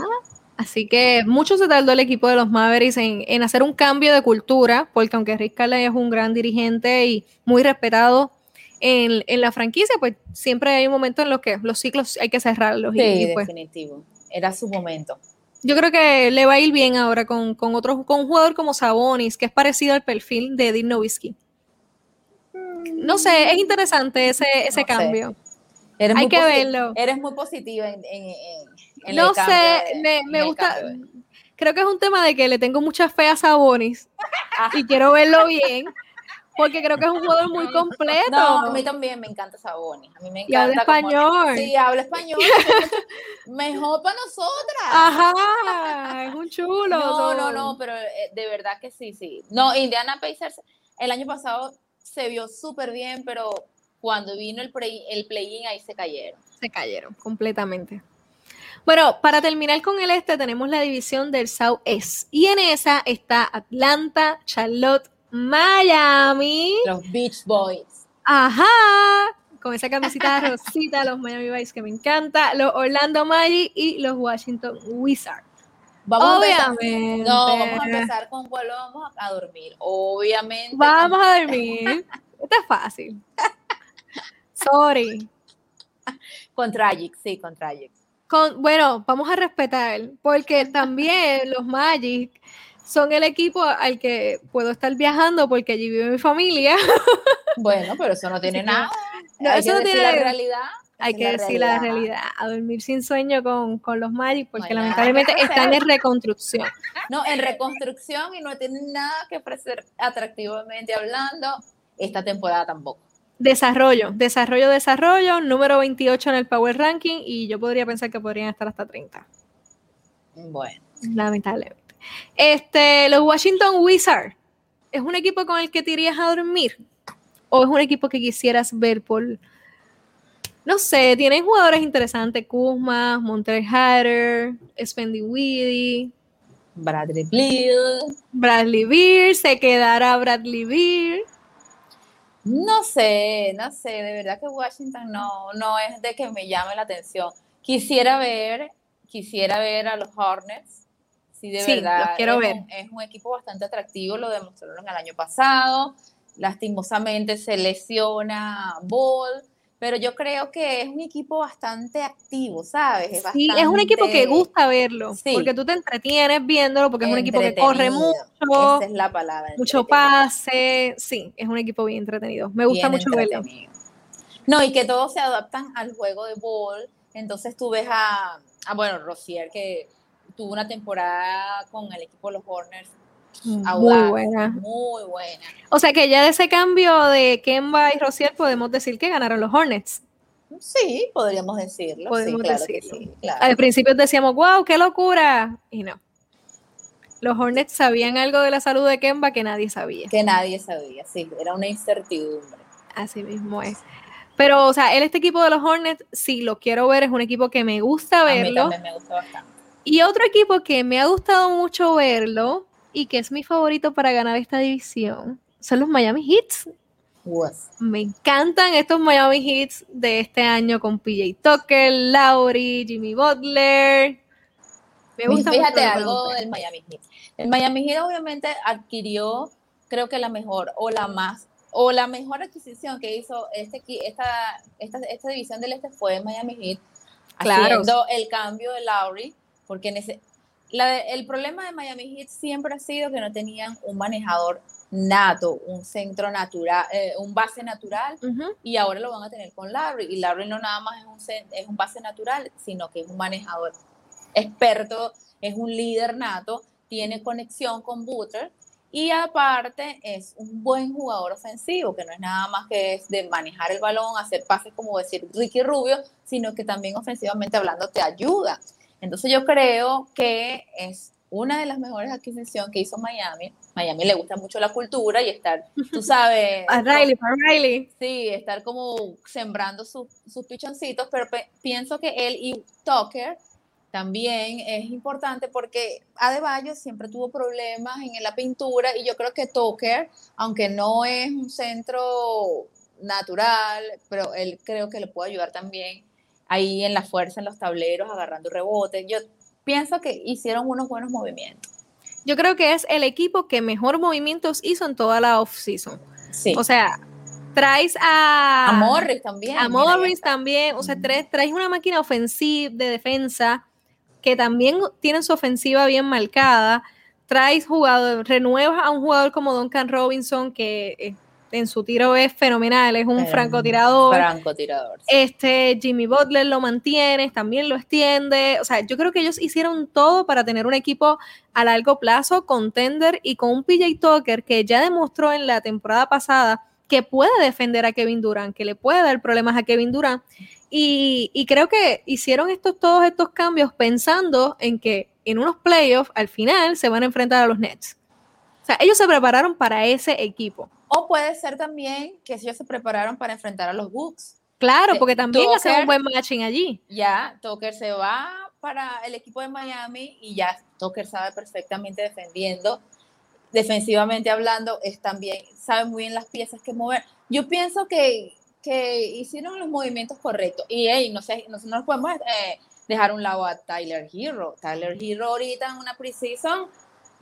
Así que mucho se tardó el equipo de los Mavericks en, hacer un cambio de cultura, porque aunque Rick Carlisle es un gran dirigente y muy respetado en, la franquicia, pues siempre hay un momento en los que los ciclos hay que cerrarlos. Sí, pues definitivo. Era su momento. Yo creo que le va a ir bien ahora con, con, otro, con un jugador como Sabonis, que es parecido al perfil de Dirk Nowitzki. No sé, es interesante ese, ese cambio. hay que verlo. Eres muy positiva en no sé, me, gusta. Creo que es un tema de que le tengo mucha fe a Sabonis y quiero verlo bien. Porque creo que es un jugador muy completo. No, a mí también me encanta Sabonis. A mí me encanta. Y habla español. sí, habla español. Mejor para nosotras. Ajá, es un chulo. No, no, no, pero eh, de verdad que sí, sí. No, Indiana Pacers el año pasado se vio súper bien, pero cuando vino el play-in el play ahí se cayeron. Se cayeron completamente. Bueno, para terminar con el este, tenemos la división del Southeast. Y en esa está Atlanta, Charlotte, Miami. Los Beach Boys. Ajá. Con esa camisita rosita, los Miami Vice que me encanta, los Orlando Magic y los Washington Wizards. Vamos Obviamente. A no, vamos a empezar con cuál vamos a dormir. Obviamente. Vamos a dormir. Esto es fácil. Sorry. Con Tragic, sí, con Tragic bueno, vamos a respetar, porque también los Magic son el equipo al que puedo estar viajando porque allí vive mi familia. Bueno, pero eso no tiene nada. No, eso no tiene la realidad. Hay que decir la realidad, a dormir sin sueño con, los Magic, porque lamentablemente están en reconstrucción. No, en reconstrucción y no tienen nada que ofrecer atractivamente hablando esta temporada tampoco. Desarrollo, desarrollo, desarrollo, número 28 en el Power Ranking y yo podría pensar que podrían estar hasta 30. Bueno. Lamentablemente. Este, los Washington Wizards, ¿es un equipo con el que te irías a dormir? ¿O es un equipo que quisieras ver por... No sé, tienen jugadores interesantes, Kuzma, Monter Hatter, Spendy Weedy. Bradley Beal. Bradley Beal, se quedará Bradley Beal. No sé, no sé, de verdad que Washington no, no es de que me llame la atención. Quisiera ver, quisiera ver a los Hornets. Sí, de verdad. quiero es ver. Un, es un equipo bastante atractivo, lo demostraron el año pasado. Lastimosamente se lesiona Ball, pero yo creo que es un equipo bastante activo, ¿sabes? Es sí, es un equipo que gusta verlo, porque tú te entretienes viéndolo, porque es un equipo que corre mucho. Esa es la palabra. Mucho pase, sí, es un equipo bien entretenido. Me gusta mucho verlo. No, y que todos se adaptan al juego de ball. Entonces tú ves a, a bueno, Rosier, que tuvo una temporada con el equipo de los Horners muy buena. Muy buena. O sea que ya de ese cambio de Kemba y Rociel podemos decir que ganaron los Hornets. Sí, podríamos decirlo. Podemos decirlo. Al principio decíamos, wow, qué locura. Y no. Los Hornets sabían algo de la salud de Kemba que nadie sabía. Que nadie sabía, sí, era una incertidumbre. Así mismo es. Pero, o sea, él, este equipo de los Hornets, sí lo quiero ver, es un equipo que me gusta verlo. A mí también me gusta bastante. Y otro equipo que me ha gustado mucho verlo, y que es mi favorito para ganar esta división son los Miami Heats. Me encantan estos Miami Heats de este año con PJ Tucker, Lowry, Jimmy Butler. Me gusta Fíjate algo del Miami Heat. El Miami Heat obviamente adquirió, creo que la mejor o la más o la mejor adquisición que hizo este, esta, esta, esta división del este fue el Miami Heat, claro. haciendo el cambio de Lowry, porque en ese, el problema de Miami Heat siempre ha sido que no tenían un manejador nato, un centro natural, eh, un base natural, y ahora lo van a tener con Larry. Y Larry no nada más es un, es un base natural, sino que es un manejador experto, es un líder nato, tiene conexión con Butler, y aparte es un buen jugador ofensivo, que no es nada más que es de manejar el balón, hacer pases como decir Ricky Rubio, sino que también ofensivamente hablando te ayuda. Entonces yo creo que es una de las mejores adquisiciones que hizo Miami. Miami le gusta mucho la cultura y estar, tú sabes. a Riley, a Riley. Sí, estar como sembrando sus pichoncitos, pero pienso que él y Tucker también es importante porque Adebayo siempre tuvo problemas en la pintura y yo creo que Tucker, aunque no es un centro natural, pero él creo que le puede ayudar también ahí en la fuerza, en los tableros, agarrando rebotes. Yo pienso que hicieron unos buenos movimientos. Yo creo que es el equipo que mejor movimientos hizo en toda la offseason. Sí. O sea, traes a... A Morris también. A Morris también. O sea, traes, traes una máquina ofensiva de defensa que también tiene su ofensiva bien marcada. Traes jugadores, renuevas a un jugador como Duncan Robinson, que eh, en su tiro es fenomenal, es un francotirador. Francotirador. Este, Jimmy Butler lo mantiene, también lo extiende. O sea, yo creo que ellos hicieron todo para tener un equipo a largo plazo, contender y con un PJ Tucker que ya demostró en la temporada pasada que puede defender a Kevin Durant, que le puede dar problemas a Kevin Durant. Y, y creo que hicieron estos, todos estos cambios pensando en que en unos playoffs al final se van a enfrentar a los Nets. O sea, ellos se prepararon para ese equipo. O puede ser también que ellos se prepararon para enfrentar a los Bucks. Claro, porque también hacen un buen matching allí. Ya, Tucker se va para el equipo de Miami y ya Tucker sabe perfectamente defendiendo, defensivamente hablando, es también, sabe muy bien las piezas que mover. Yo pienso que, que hicieron los movimientos correctos y hey, no sé, no, nos podemos eh, dejar un lado a Tyler Hero. Tyler Hero ahorita en una preseason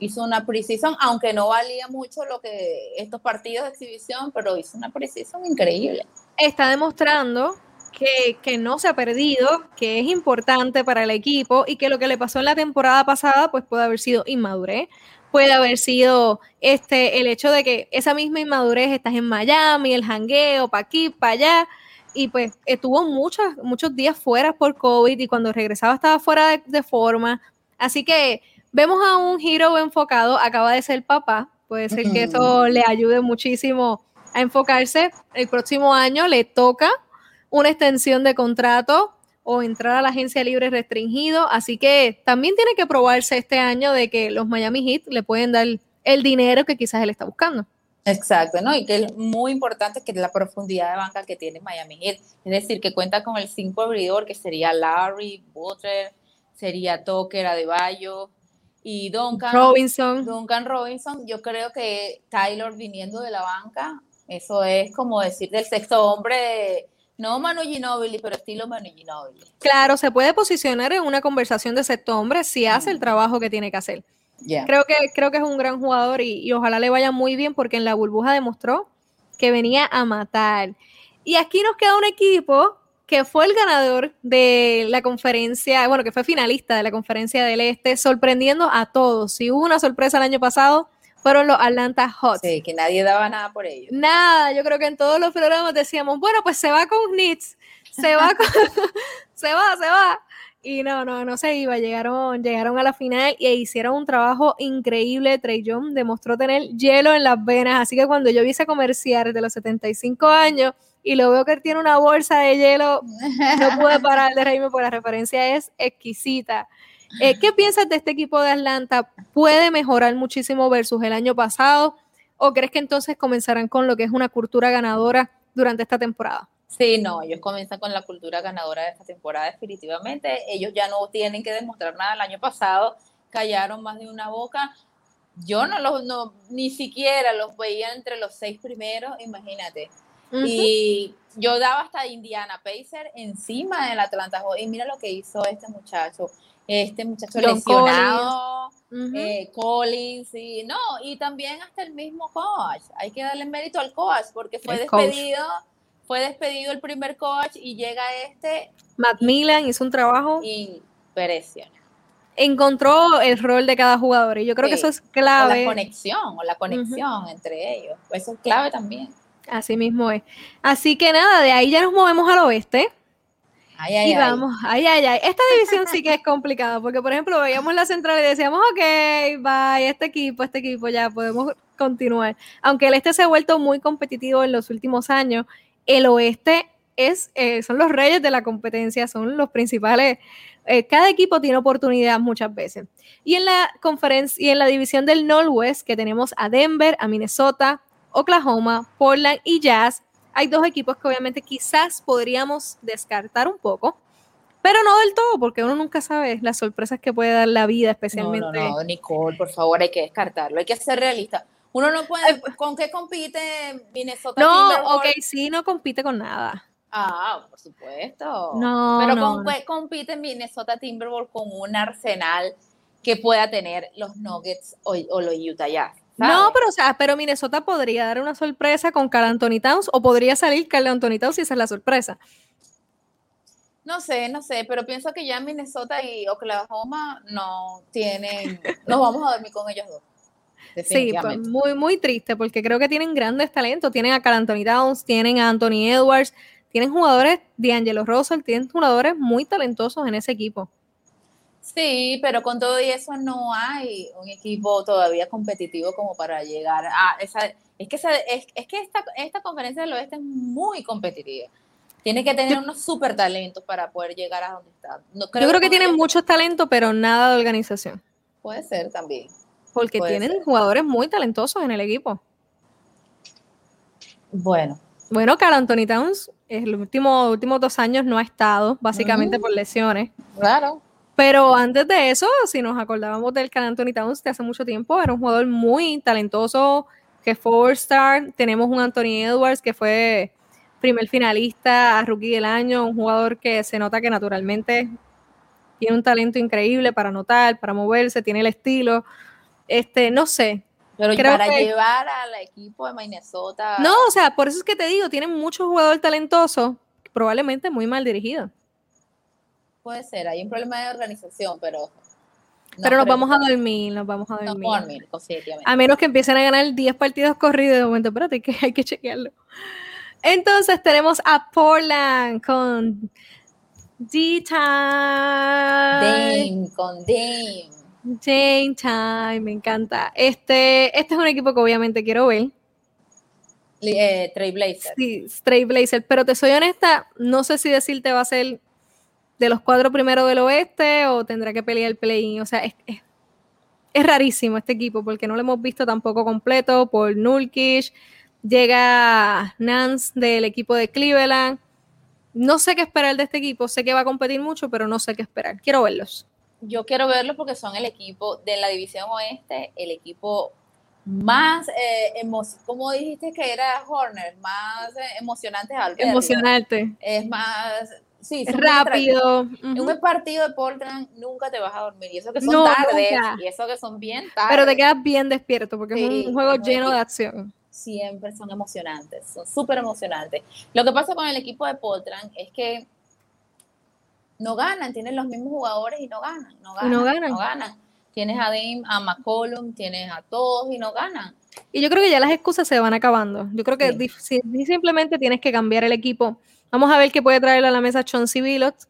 hizo una precisión, aunque no valía mucho lo que estos partidos de exhibición, pero hizo una precisión increíble. Está demostrando que, no se ha perdido, que es importante para el equipo y que lo que le pasó en la temporada pasada pues puede haber sido inmadurez, puede haber sido este el hecho de que esa misma inmadurez estás en Miami, el jangueo, para aquí, para allá, y pues estuvo muchos, muchos días fuera por COVID y cuando regresaba estaba fuera de forma, así que Vemos a un Hero enfocado, acaba de ser papá, puede ser que eso le ayude muchísimo a enfocarse. El próximo año le toca una extensión de contrato o entrar a la agencia libre restringido, así que también tiene que probarse este año de que los Miami Heat le pueden dar el dinero que quizás él está buscando. Exacto, ¿no? Y que es muy importante que la profundidad de banca que tiene Miami Heat, es decir, que cuenta con el cinco abridor que sería Larry, Butler, sería Tucker, Adebayo, y Duncan Robinson. Duncan Robinson, yo creo que Taylor viniendo de la banca, eso es como decir del sexto hombre, no Manu Ginobili, pero estilo Manu Ginobili. Claro, se puede posicionar en una conversación de sexto hombre si hace el trabajo que tiene que hacer. Creo, que, creo que es un gran jugador y, y ojalá le vaya muy bien porque en la burbuja demostró que venía a matar. Y aquí nos queda un equipo que fue el ganador de la conferencia, bueno, que fue finalista de la conferencia del Este, sorprendiendo a todos. Si hubo una sorpresa el año pasado, fueron los Atlanta Hawks. Sí, que nadie daba nada por ellos. Nada, yo creo que en todos los programas decíamos, bueno, pues se va con Knicks, se va con, se va, se va. Y no, no, no se iba, llegaron, llegaron a la final e hicieron un trabajo increíble. Trey Young demostró tener hielo en las venas, así que cuando yo vi ese comercial de los 75 años, y lo veo que tiene una bolsa de hielo, no pude parar de reírme porque la referencia es exquisita. Eh, ¿Qué piensas de este equipo de Atlanta? ¿Puede mejorar muchísimo versus el año pasado? ¿O crees que entonces comenzarán con lo que es una cultura ganadora durante esta temporada? Sí, no, ellos comienzan con la cultura ganadora de esta temporada definitivamente. Ellos ya no tienen que demostrar nada. El año pasado callaron más de una boca. Yo no los, no, ni siquiera los veía entre los seis primeros, imagínate. Y yo daba hasta Indiana Pacer encima del Atlanta Y mira lo que hizo este muchacho. Este muchacho lesionado, Collins, eh, Collins y no, y también hasta el mismo coach. Hay que darle mérito al coach porque fue despedido, fue despedido el primer coach y llega este. Macmillan hizo un trabajo impresionante encontró el rol de cada jugador y yo creo que eso es clave. O la conexión, o la conexión entre ellos. Eso es clave también. Así mismo es. Así que nada, de ahí ya nos movemos al oeste. Ay, ay, y vamos, ay, ay, ay. Esta división sí que es complicada, porque por ejemplo veíamos la central y decíamos, ok, bye, este equipo, este equipo, ya podemos continuar. Aunque el este se ha vuelto muy competitivo en los últimos años, el oeste es, eh, son los reyes de la competencia, son los principales. Eh, cada equipo tiene oportunidad muchas veces. Y en la conferencia y en la división del Northwest, que tenemos a Denver, a Minnesota, Oklahoma, Portland y Jazz. Hay dos equipos que obviamente quizás podríamos descartar un poco, pero no del todo, porque uno nunca sabe las sorpresas que puede dar la vida, especialmente. No, no, no, Nicole, por favor, hay que descartarlo, hay que ser realista. Uno no puede, ¿con qué compite Minnesota? No, ok, sí, no compite con nada. Ah, por supuesto. No, pero ¿con qué compite Minnesota Timberwolves con un arsenal que pueda tener los Nuggets o, o los Utah Jazz? No, pero o sea, pero Minnesota podría dar una sorpresa con Carl Anthony Towns o podría salir Carl Anthony Towns si esa es la sorpresa. No sé, no sé, pero pienso que ya Minnesota y Oklahoma no tienen, nos vamos a dormir con ellos dos. Sí, pues muy, muy triste porque creo que tienen grandes talentos. Tienen a Carl Anthony Towns, tienen a Anthony Edwards, tienen jugadores, D'Angelo Russell, tienen jugadores muy talentosos en ese equipo. Sí, pero con todo y eso no hay un equipo todavía competitivo como para llegar a esa. Es que, es, que esta, esta conferencia del oeste es muy competitiva. Tiene que tener unos super talentos para poder llegar a donde está. Yo creo que, tienen muchos talentos, pero nada de organización. Puede ser también. Porque tienen jugadores muy talentosos en el equipo. Bueno. Bueno, Carl Anthony Towns, los últimos, últimos dos años no ha estado, básicamente por lesiones. Claro. Pero antes de eso, si nos acordábamos del Can Anthony Towns de hace mucho tiempo, era un jugador muy talentoso, que fue Four Star. Tenemos un Anthony Edwards que fue primer finalista a Rookie del Año, un jugador que se nota que naturalmente tiene un talento increíble para anotar, para moverse, tiene el estilo. Este, no sé. Pero para llevar al equipo de Minnesota. No, o sea, por eso es que te digo, tienen muchos jugadores talentosos, probablemente muy mal dirigidos. Puede ser, hay un problema de organización, pero... pero nos vamos a dormir, nos vamos a dormir. A menos que empiecen a ganar 10 partidos corridos de momento, espérate, que hay que chequearlo. Entonces tenemos a Portland con D-Time. Dame, con Dame. Dame Time, me encanta. Este, este es un equipo que obviamente quiero ver. Eh, Trailblazer. Sí, Trailblazer, pero te soy honesta, no sé si decirte va a ser de los cuatro primeros del oeste o tendrá que pelear el play-in. O sea, es, es, rarísimo este equipo porque no lo hemos visto tampoco completo por Nulkish. Llega Nance del equipo de Cleveland. No sé qué esperar de este equipo. Sé que va a competir mucho, pero no sé qué esperar. Quiero verlos. yo quiero verlo porque son el equipo de la división oeste, el equipo más, eh, como dijiste que era Horner, más eh, emocionante. Emocionante. Es más, sí, rápido. En un partido de Portland nunca te vas a dormir. Y eso que son tardes, y eso que son bien tardes. Pero te quedas bien despierto porque es un juego lleno de acción. Siempre son emocionantes, son súper emocionantes. Lo que pasa con el equipo de Portland es que no ganan, tienen los mismos jugadores y no ganan, no ganan, no ganan. No ganan. Tienes a Dame, a McCollum, tienes a todos y no ganan. Y yo creo que ya las excusas se van acabando. Yo creo que simplemente tienes que cambiar el equipo. Vamos a ver qué puede traer a la mesa Chauncey Billups.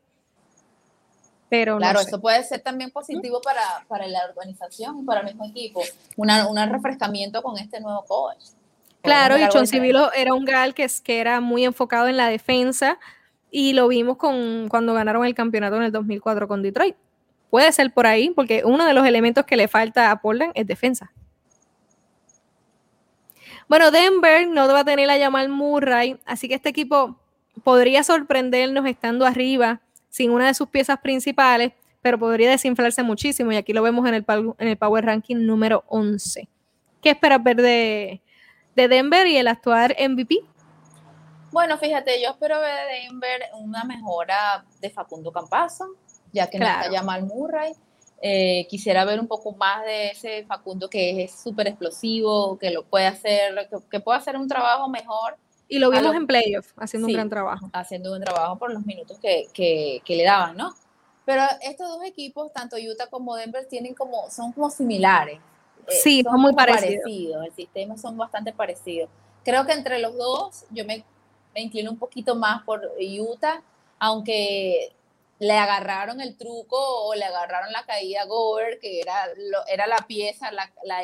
Pero claro, eso puede ser también positivo para, para la organización, para el mismo equipo. un refrescamiento con este nuevo coach. Claro, y Chauncey Billups era un gal que, que era muy enfocado en la defensa y lo vimos con, cuando ganaron el campeonato en el 2004 con Detroit. Puede ser por ahí, porque uno de los elementos que le falta a Portland es defensa. Bueno, Denver no va a tener a Jamal Murray, así que este equipo podría sorprendernos estando arriba sin una de sus piezas principales, pero podría desinflarse muchísimo y aquí lo vemos en el, en el Power Ranking número 11. ¿Qué esperas ver de, de Denver y el actual MVP? Bueno, fíjate, yo espero ver de Denver una mejora de Facundo Campazo, ya que no está Jamal Murray. Eh, quisiera ver un poco más de ese Facundo que es súper explosivo, que lo puede hacer, que, puede hacer un trabajo mejor. Y lo vimos en playoff, haciendo un gran trabajo. Haciendo un trabajo por los minutos que, que, que, le daban, ¿no? Pero estos dos equipos, tanto Utah como Denver, tienen como, son como similares. Eh, sí, son, muy parecidos. parecidos. El sistema son bastante parecidos. Creo que entre los dos, yo me, me inclino un poquito más por Utah, aunque le agarraron el truco o le agarraron la caída a Gover, que era, era la pieza, la, la,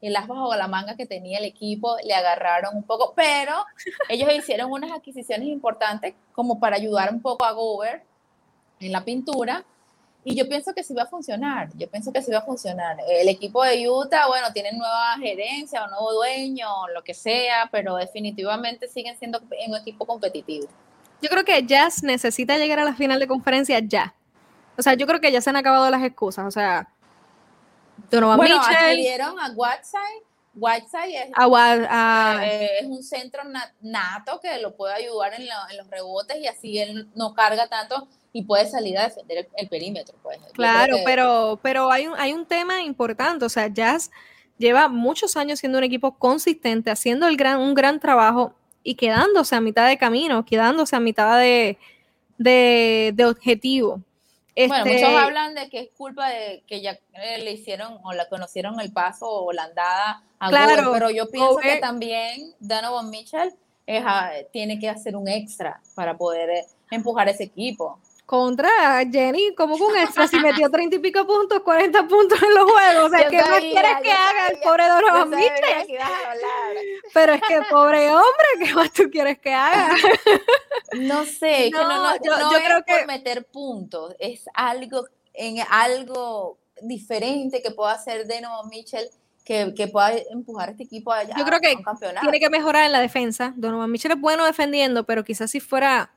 el as bajo la manga que tenía el equipo, le agarraron un poco, pero ellos hicieron unas adquisiciones importantes como para ayudar un poco a Gover en la pintura. Y yo pienso que sí va a funcionar, yo pienso que sí va a funcionar. El equipo de Utah, bueno, tienen nueva gerencia o nuevo dueño, o lo que sea, pero definitivamente siguen siendo un equipo competitivo. Yo creo que Jazz necesita llegar a la final de conferencia ya. O sea, yo creo que ya se han acabado las excusas. O sea, Donovan bueno, Mitchell. a Whiteside. Whiteside es, eh, es, un centro nato que lo puede ayudar en, los rebotes y así él no carga tanto y puede salir a defender el, perímetro. Pues. Claro, pero, pero hay, un, hay un tema importante. O sea, Jazz lleva muchos años siendo un equipo consistente, haciendo el gran, un gran trabajo y quedándose a mitad de camino, quedándose a mitad de, de, objetivo. Bueno, muchos este hablan de que es culpa de que ya eh, le hicieron o la conocieron el paso o la andada a claro, pero yo pienso que también Donovan Mitchell tiene que hacer un extra para poder eh, empujar ese equipo contra Jenny, como con extra, si metió 30 y pico puntos, 40 puntos en los juegos. O sea, ¿qué más quieres que haga el pobre Donovan Mitchell? Pero es que pobre hombre, ¿qué más tú quieres que haga? No sé, no, no, yo, no creo que meter puntos, es algo en algo diferente que pueda hacer Donovan Mitchell que, que, pueda empujar a este equipo allá Yo creo que tiene que mejorar en la defensa. Donovan Mitchell es bueno defendiendo, pero quizás si fuera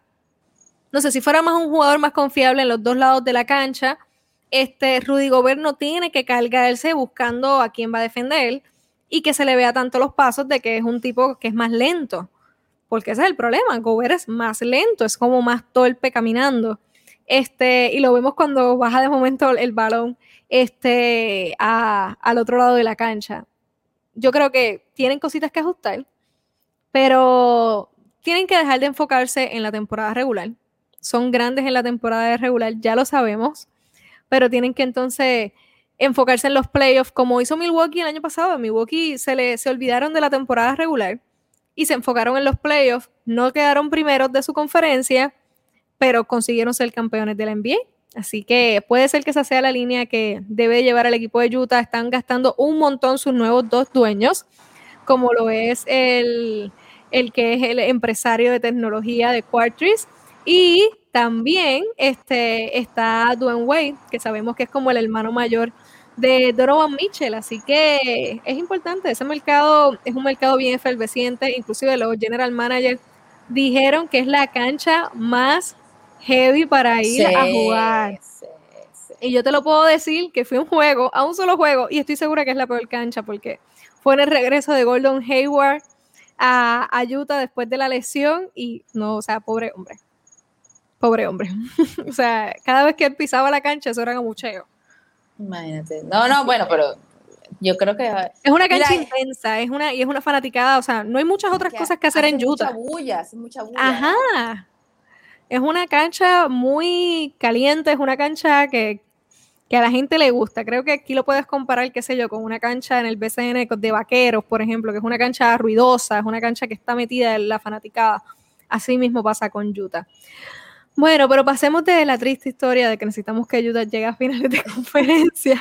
no sé, si fuera más un jugador más confiable en los dos lados de la cancha, este Rudy Gobert no tiene que cargarse buscando a quién va a defender y que se le vea tanto los pasos de que es un tipo que es más lento. Porque ese es el problema, Gobert es más lento, es como más torpe caminando. Este, y lo vemos cuando baja de momento el balón este, al otro lado de la cancha. Yo creo que tienen cositas que ajustar, pero tienen que dejar de enfocarse en la temporada regular son grandes en la temporada regular, ya lo sabemos, pero tienen que entonces enfocarse en los playoffs, como hizo Milwaukee el año pasado. Milwaukee se, le, se olvidaron de la temporada regular y se enfocaron en los playoffs, no quedaron primeros de su conferencia, pero consiguieron ser campeones de la NBA. Así que puede ser que esa sea la línea que debe llevar al equipo de Utah. Están gastando un montón sus nuevos dos dueños, como lo es el, el que es el empresario de tecnología de Quartris y también este, está Dwayne Wade, que sabemos que es como el hermano mayor de Donovan Mitchell, así que es importante, ese mercado es un mercado bien efervesciente, inclusive los general managers dijeron que es la cancha más heavy para ir a jugar. Y yo te lo puedo decir que fui un juego, a un solo juego, y estoy segura que es la peor cancha porque fue en el regreso de Gordon Hayward a, a Utah después de la lesión y no, o sea, pobre hombre. Pobre hombre. o sea, cada vez que él pisaba la cancha, eso era mucheo. Imagínate. No, no, bueno, pero yo creo que es una cancha intensa, es una y es una fanaticada, o sea, no hay muchas otras cosas que hacer en Utah. Mucha bulla, hace mucha bulla. Ajá. Es una cancha muy caliente, es una cancha que, que a la gente le gusta. Creo que aquí lo puedes comparar, qué sé yo, con una cancha en el BCN de vaqueros, por ejemplo, que es una cancha ruidosa, es una cancha que está metida en la fanaticada. Así mismo pasa con Utah. Bueno, pero pasemos de la triste historia de que necesitamos que Utah llegue a finales de conferencia.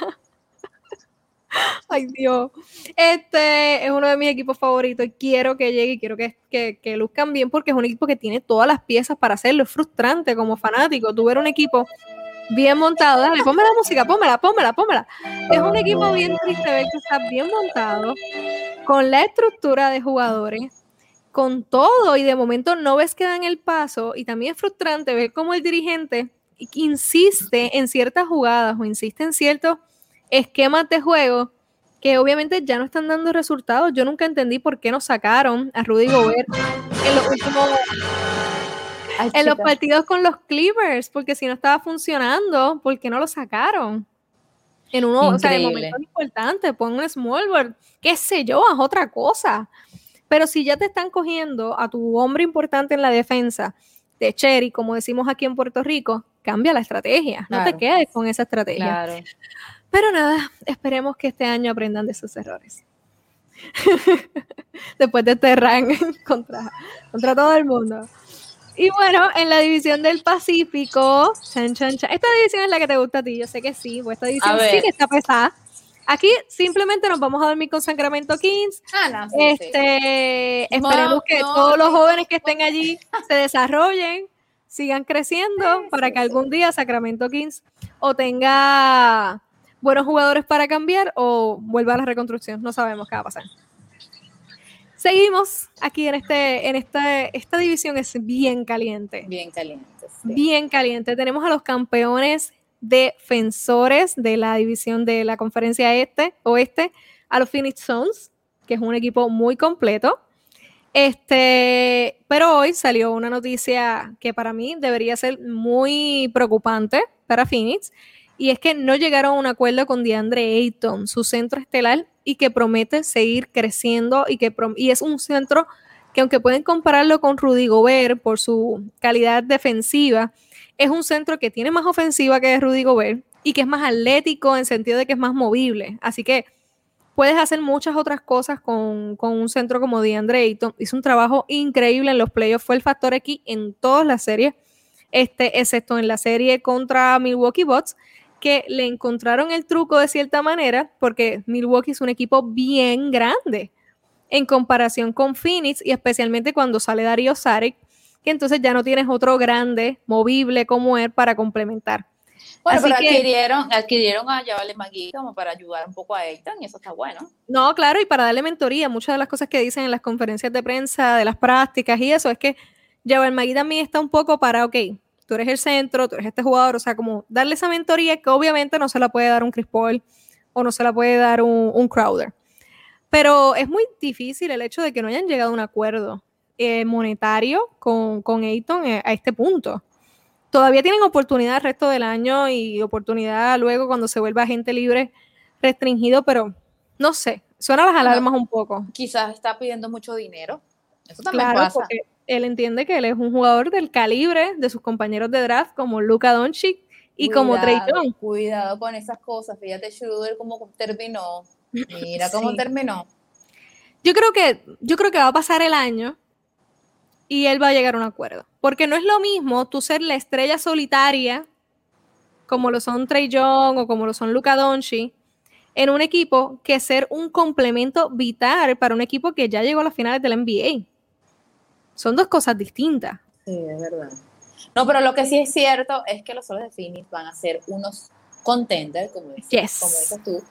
Ay, Dios. Este es uno de mis equipos favoritos y quiero que llegue y quiero que, que, que, luzcan bien porque es un equipo que tiene todas las piezas para hacerlo. Es frustrante como fanático. Tuve un equipo bien montado. Dale, ponme la música, pónmela, pónmela, pónmela. Es un equipo bien triste ver que está bien montado, con la estructura de jugadores, con todo, y de momento no ves que dan el paso. Y también es frustrante ver cómo el dirigente insiste en ciertas jugadas o insiste en ciertos esquemas de juego que obviamente ya no están dando resultados. Yo nunca entendí por qué nos sacaron a Rudy Gobert en los últimos en los partidos con los Clippers, porque si no estaba funcionando, ¿por qué no lo sacaron? En uno, o sea, en momentos importantes, pon un small world, qué sé yo, haz otra cosa. Pero si ya te están cogiendo a tu hombre importante en la defensa de Cherry, como decimos aquí en Puerto Rico, cambia la estrategia, no te quedes con esa estrategia. Pero nada, esperemos que este año aprendan de sus errores. Después de este rank contra, contra todo el mundo. Y bueno, en la división del Pacífico, chan, chan, chan. esta división es la que te gusta a ti, yo sé que sí, pues esta división sí que está pesada. Aquí simplemente nos vamos a dormir con Sacramento Kings. Ah, este, esperemos que todos los jóvenes que estén allí se desarrollen, sigan creciendo para que algún día Sacramento Kings o tenga buenos jugadores para cambiar o vuelva a la reconstrucción. No sabemos qué va a pasar. Seguimos aquí en este, en esta, esta división es bien caliente. Bien caliente. Bien caliente. Tenemos a los campeones defensores de la división de la conferencia este, oeste, a los Phoenix Suns, que es un equipo muy completo. Este, pero hoy salió una noticia que para mí debería ser muy preocupante para Phoenix, y es que no llegaron a un acuerdo con DeAndre Ayton, su centro estelar, y que promete seguir creciendo y que y es un centro que aunque pueden compararlo con Rudy Gobert por su calidad defensiva, es un centro que tiene más ofensiva que Rudy Gobert y que es más atlético en sentido de que es más movible. Así que puedes hacer muchas otras cosas con, un centro como DeAndre Ayton. Hizo un trabajo increíble en los playoffs, fue el factor aquí en todas las series, este, excepto en la serie contra Milwaukee Bucks, que le encontraron el truco de cierta manera, porque Milwaukee es un equipo bien grande en comparación con Phoenix y especialmente cuando sale Darío Saric, que entonces ya no tienes otro grande, movible como él para complementar. Bueno, pero adquirieron, adquirieron a Javale McGee como para ayudar un poco a Eitan y eso está bueno. No, claro, y para darle mentoría, muchas de las cosas que dicen en las conferencias de prensa, de las prácticas y eso, es que Javale McGee también está un poco para, ok, tú eres el centro, tú eres este jugador, o sea, como darle esa mentoría que obviamente no se la puede dar un Chris Paul o no se la puede dar un, Crowder. Pero es muy difícil el hecho de que no hayan llegado a un acuerdo eh, monetario con, con Ayton eh, a este punto. Todavía tienen oportunidad el resto del año y oportunidad luego cuando se vuelva gente libre restringido, pero no sé, suena las alarmas un poco. Quizás está pidiendo mucho dinero. Eso también pasa. Porque él entiende que él es un jugador del calibre de sus compañeros de draft como Luka Doncic y como Trey Young. Cuidado con esas cosas, fíjate Schroeder cómo terminó. Mira cómo terminó. Yo creo que yo creo que va a pasar el año y él va a llegar a un acuerdo, porque no es lo mismo tú ser la estrella solitaria como lo son Trey Young o como lo son Luka Doncic en un equipo que ser un complemento vital para un equipo que ya llegó a las finales del NBA. Son dos cosas distintas. Sí, es verdad. No, pero lo que sí es cierto es que los solos de Phoenix van a ser unos contenders, como dices, como dices tú,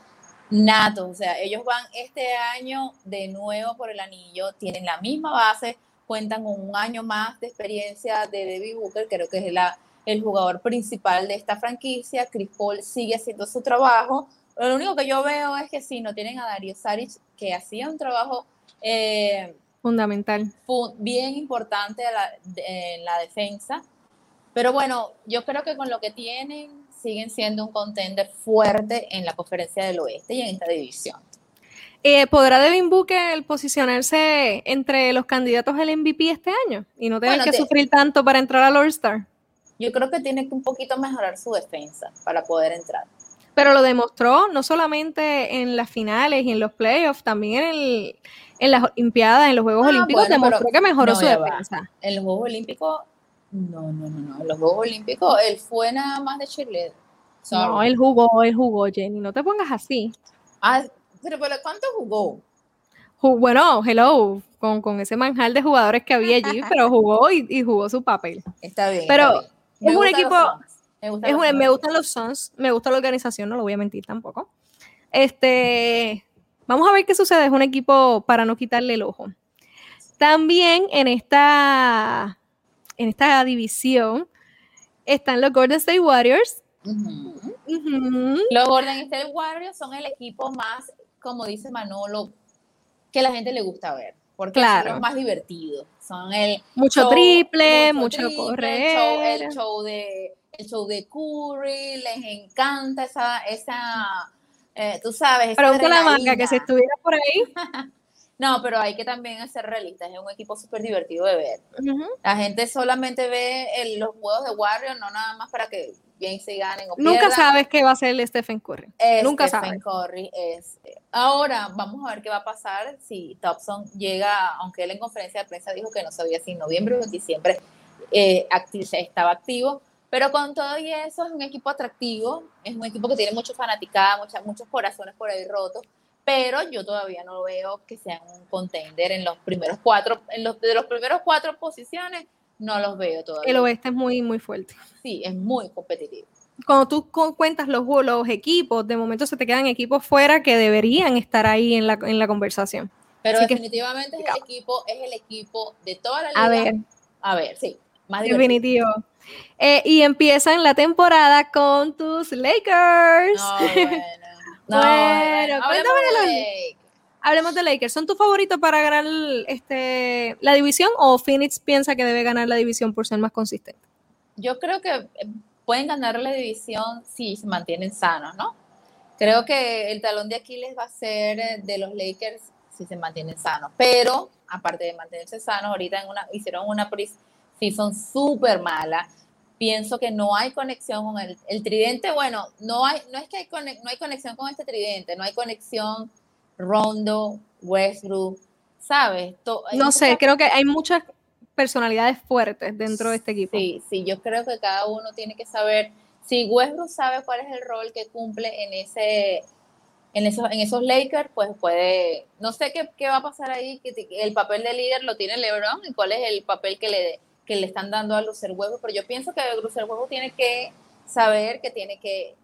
natos. O sea, ellos van este año de nuevo por el anillo, tienen la misma base, cuentan con un año más de experiencia de Debbie Booker, creo que es la, el jugador principal de esta franquicia. Chris Paul sigue haciendo su trabajo. Lo único que yo veo es que si no tienen a Dario Saric, que hacía un trabajo eh, fundamental, bien importante en la defensa. Pero bueno, yo creo que con lo que tienen siguen siendo un contender fuerte en la conferencia del oeste y en esta división. Eh, ¿Podrá Devin Booker posicionarse entre los candidatos al MVP este año y no tener que sufrir tanto para entrar al All-Star? Yo creo que tiene que un poquito mejorar su defensa para poder entrar. Pero lo demostró no solamente en las finales y en los playoffs, también en, en las Olimpiadas, en los Juegos ah, Olímpicos, demostró que mejoró su defensa. En los Juegos Olímpicos, no, no, no, no. En los Juegos Olímpicos, él fue nada más de Chile. No, él jugó, él jugó, Jenny. No te pongas así. Ah, pero, ¿cuánto jugó? Bueno, hello, con, ese manjal de jugadores que había allí, pero jugó y, jugó su papel. Está bien. Pero es un equipo. Me, me gustan los Suns, me gusta la organización, no lo voy a mentir tampoco. Este, vamos a ver qué sucede. Es un equipo para no quitarle el ojo. También en esta, en esta división están los Golden State Warriors. Los Golden State Warriors son el equipo más como dice Manolo, que la gente le gusta ver. Porque claro. son los más divertidos. Son el. Mucho triple, mucho, correr. El show, de, el show de Curry, les encanta esa. esa eh, tú sabes. Pregunta la manga que se estuviera por ahí. no, pero hay que también ser realistas. Es un equipo súper divertido de ver. La gente solamente ve los juegos de Warriors, no nada más para que bien se ganen o Nunca sabes qué va a ser el Stephen Curry. Nunca Stephen Curry es. Ahora vamos a ver qué va a pasar si Thompson llega, aunque él en conferencia de prensa dijo que no sabía si en noviembre o en diciembre eh, estaba activo. Pero con todo y eso es un equipo atractivo, es un equipo que tiene muchos fanaticadas, muchos corazones por ahí rotos, pero yo todavía no veo que sean un contender en los primeros cuatro, en los de los primeros cuatro posiciones, no los veo todavía. El oeste es muy, muy fuerte. Sí, es muy competitivo. Cuando tú cuentas los, los equipos, de momento se te quedan equipos fuera que deberían estar ahí en la, en la conversación. Pero definitivamente es el equipo, es el equipo de toda la liga. A ver. A ver, sí. Más Definitivo. Eh, y empiezan la temporada con tus Lakers. No, bueno. No, bueno, cuéntame de los hablemos de Lakers. ¿Son tus favoritos para ganar este, la división o Phoenix piensa que debe ganar la división por ser más consistente? Yo creo que eh, pueden ganar la división si se mantienen sanos, ¿no? Creo que el talón de Aquiles va a ser eh, de los Lakers si se mantienen sanos. Pero, aparte de mantenerse sanos, ahorita en una, hicieron una son súper mala. Pienso que no hay conexión con el, el tridente. Bueno, no, hay, no es que hay, no hay conexión con este tridente, no hay conexión Rondo, Westbrook, ¿sabes? no sé, creo que hay muchas personalidades fuertes dentro de este equipo. Sí, sí, yo creo que cada uno tiene que saber, si Westbrook sabe cuál es el rol que cumple en ese en esos, en esos Lakers, pues puede, no sé qué, qué va a pasar ahí, que, el papel de líder lo tiene LeBron y cuál es el papel que le, que le están dando a Lucer Huevo, pero yo pienso que Lucer Huevo tiene que saber que tiene que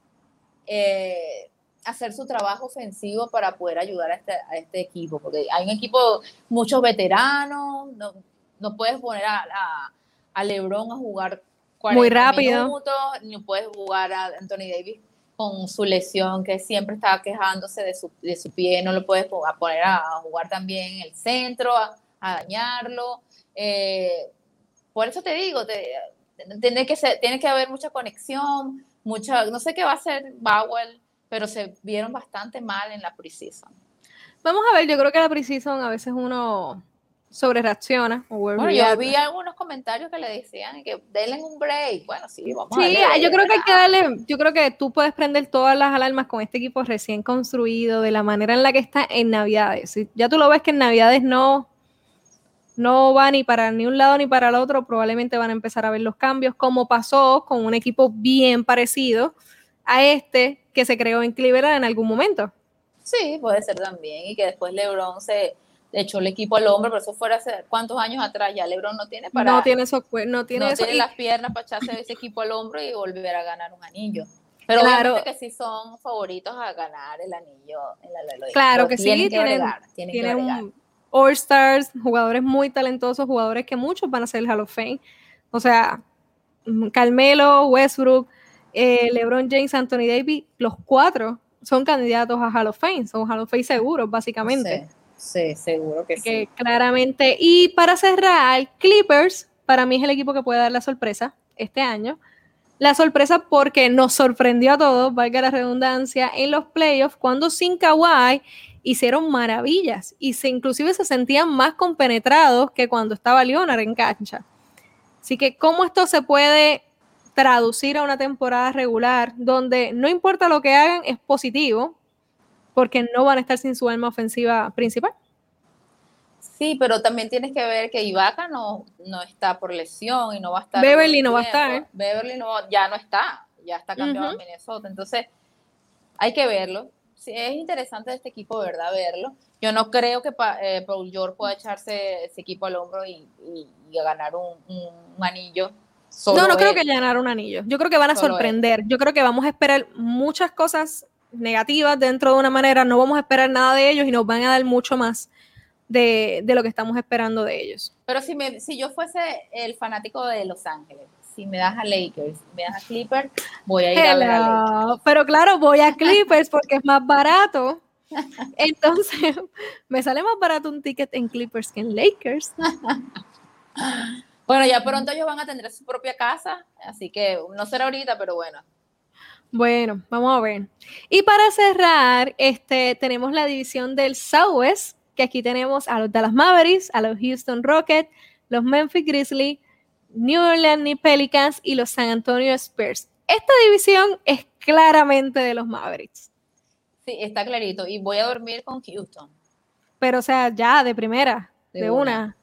eh, hacer su trabajo ofensivo para poder ayudar a este, a este equipo, porque hay un equipo, muchos veteranos, no, no puedes poner a, a, Lebron a jugar 40 Muy rápido. minutos, ni puedes jugar a Anthony Davis con su lesión, que siempre estaba quejándose de su, de su pie, no lo puedes poner a, jugar también en el centro, a, dañarlo. Eh, por eso te digo, tiene, que ser, tiene que haber mucha conexión, mucha, no sé qué va a hacer Bauer pero se vieron bastante mal en la preseason. Vamos a ver, yo creo que la preseason a veces uno sobre reacciona. Bueno, yo vi algunos comentarios que le decían que denle un break. Bueno, sí, vamos a ver. Sí, yo creo que hay que darle, yo creo que tú puedes prender todas las alarmas con este equipo recién construido, de la manera en la que está en Navidades. Ya tú lo ves que en Navidades no, no va ni para ni un lado ni para el otro, probablemente van a empezar a ver los cambios, como pasó con un equipo bien parecido a este que se creó en Cleveland en algún momento. Sí, puede ser también, y que después LeBron se echó el equipo al hombro, pero eso fuera hace cuántos años atrás, ya LeBron no tiene para... No tiene eso, no tiene, no tiene las piernas para echarse ese equipo al hombro y volver a ganar un anillo. Pero claro que sí son favoritos a ganar el anillo en la Claro que sí, tienen, tienen, All Stars, jugadores muy talentosos, jugadores que muchos van a ser el Hall of Fame. O sea, mm, Carmelo, Westbrook, eh, LeBron James, Anthony Davis, los cuatro son candidatos a Hall of Fame, son Hall of Fame seguros, básicamente. Sí, seguro que, que Claramente. Y para cerrar, Clippers, para mí es el equipo que puede dar la sorpresa este año. La sorpresa porque nos sorprendió a todos, valga la redundancia, en los playoffs cuando sin Kawhi hicieron maravillas y se inclusive se sentían más compenetrados que cuando estaba Leonard en cancha. Así que cómo esto se puede traducir a una temporada regular donde no importa lo que hagan es positivo porque no van a estar sin su arma ofensiva principal. Sí, pero también tienes que ver que Ibaka no, no está por lesión y no va a estar. Beverly no va a estar. Beverly no, ya no está, ya está cambiado en Minnesota. Entonces, hay que verlo. Sí, es interesante este equipo, ¿verdad? Verlo. Yo no creo que eh, Paul George pueda echarse ese equipo al hombro y, ganar un, anillo. No, no creo que ganar un anillo. Yo creo que van a sorprender. Yo creo que vamos a esperar muchas cosas negativas dentro de una manera. No vamos a esperar nada de ellos y nos van a dar mucho más de, lo que estamos esperando de ellos. Pero si, me, si yo fuese el fanático de Los Ángeles, si me das a Lakers, me das a Clippers, voy a ir a ver a Lakers. Pero claro, voy a Clippers porque es más barato. Entonces, me sale más barato un ticket en Clippers que en Lakers. bueno, ya pronto ellos van a tener su propia casa, así que no será ahorita, pero bueno. Bueno, vamos a ver. Y para cerrar, este, tenemos la división del Southwest, que aquí tenemos a los Dallas Mavericks, a los Houston Rockets, los Memphis Grizzlies, New Orleans Pelicans y los San Antonio Spurs. Esta división es claramente de los Mavericks. Sí, está clarito. Y voy a dormir con Houston. Pero, o sea, ya, de primera, de, una.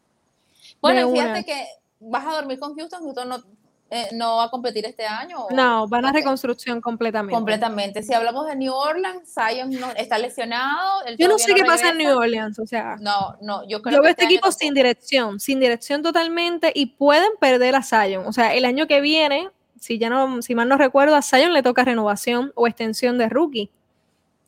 Bueno, fíjate que vas a dormir con Houston. Houston no, eh, no va a competir este año? No, van a reconstrucción completamente. Completamente. Si hablamos de New Orleans, Zion no, está lesionado. Yo no sé qué pasa en New Orleans, o sea. No, no, yo creo yo veo este, este equipo sin dirección, sin dirección totalmente y pueden perder a Zion. O sea, el año que viene, si ya no, si mal no recuerdo, a Zion le toca renovación o extensión de rookie.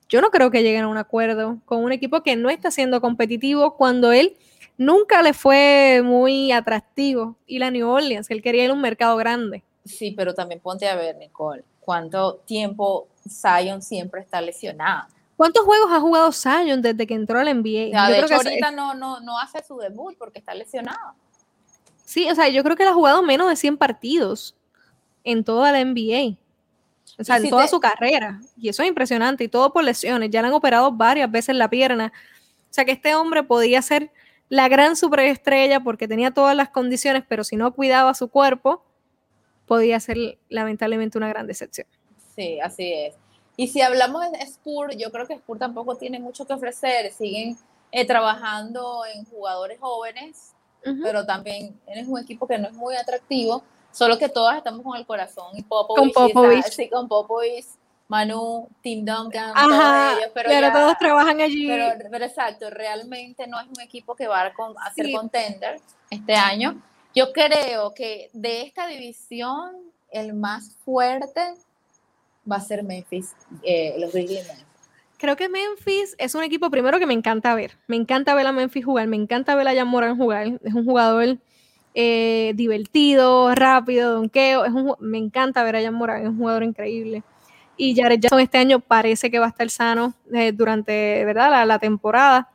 Yo no creo que lleguen a un acuerdo con un equipo que no está siendo competitivo cuando él nunca le fue muy atractivo y la New Orleans, él quería ir a un mercado grande. Sí, pero también ponte a ver, Nicole, cuánto tiempo Zion siempre está lesionado. ¿Cuántos juegos ha jugado Zion desde que entró al NBA? de hecho, ahorita no, no, no hace su debut porque está lesionado. Sí, o sea, yo creo que él ha jugado menos de 100 partidos en toda la NBA. O sea, en toda su carrera. Y eso es impresionante. Y todo por lesiones. Ya le han operado varias veces la pierna. O sea, que este hombre podía ser la gran superestrella porque tenía todas las condiciones, pero si no cuidaba su cuerpo, podía ser lamentablemente una gran decepción. Sí, así es. Y si hablamos de Spurs, yo creo que Spurs tampoco tiene mucho que ofrecer. Siguen eh, trabajando en jugadores jóvenes, pero también es un equipo que no es muy atractivo, solo que todas estamos con el corazón y Popovich, con Popovich. sí, con Popovich Manu, Tim Duncan, todos ellos, pero, todos trabajan allí. Pero, exacto, realmente no es un equipo que va a, ser contender este año. Yo creo que de esta división, el más fuerte va a ser Memphis, eh, los Grizzlies Creo que Memphis es un equipo primero que me encanta ver. Me encanta ver a Memphis jugar, me encanta ver a Jan Moran jugar. Es un jugador eh, divertido, rápido, donqueo. Es un, me encanta ver a Jan Moran, es un jugador increíble y Jared Jackson este año parece que va a estar sano eh, durante ¿verdad? La, temporada.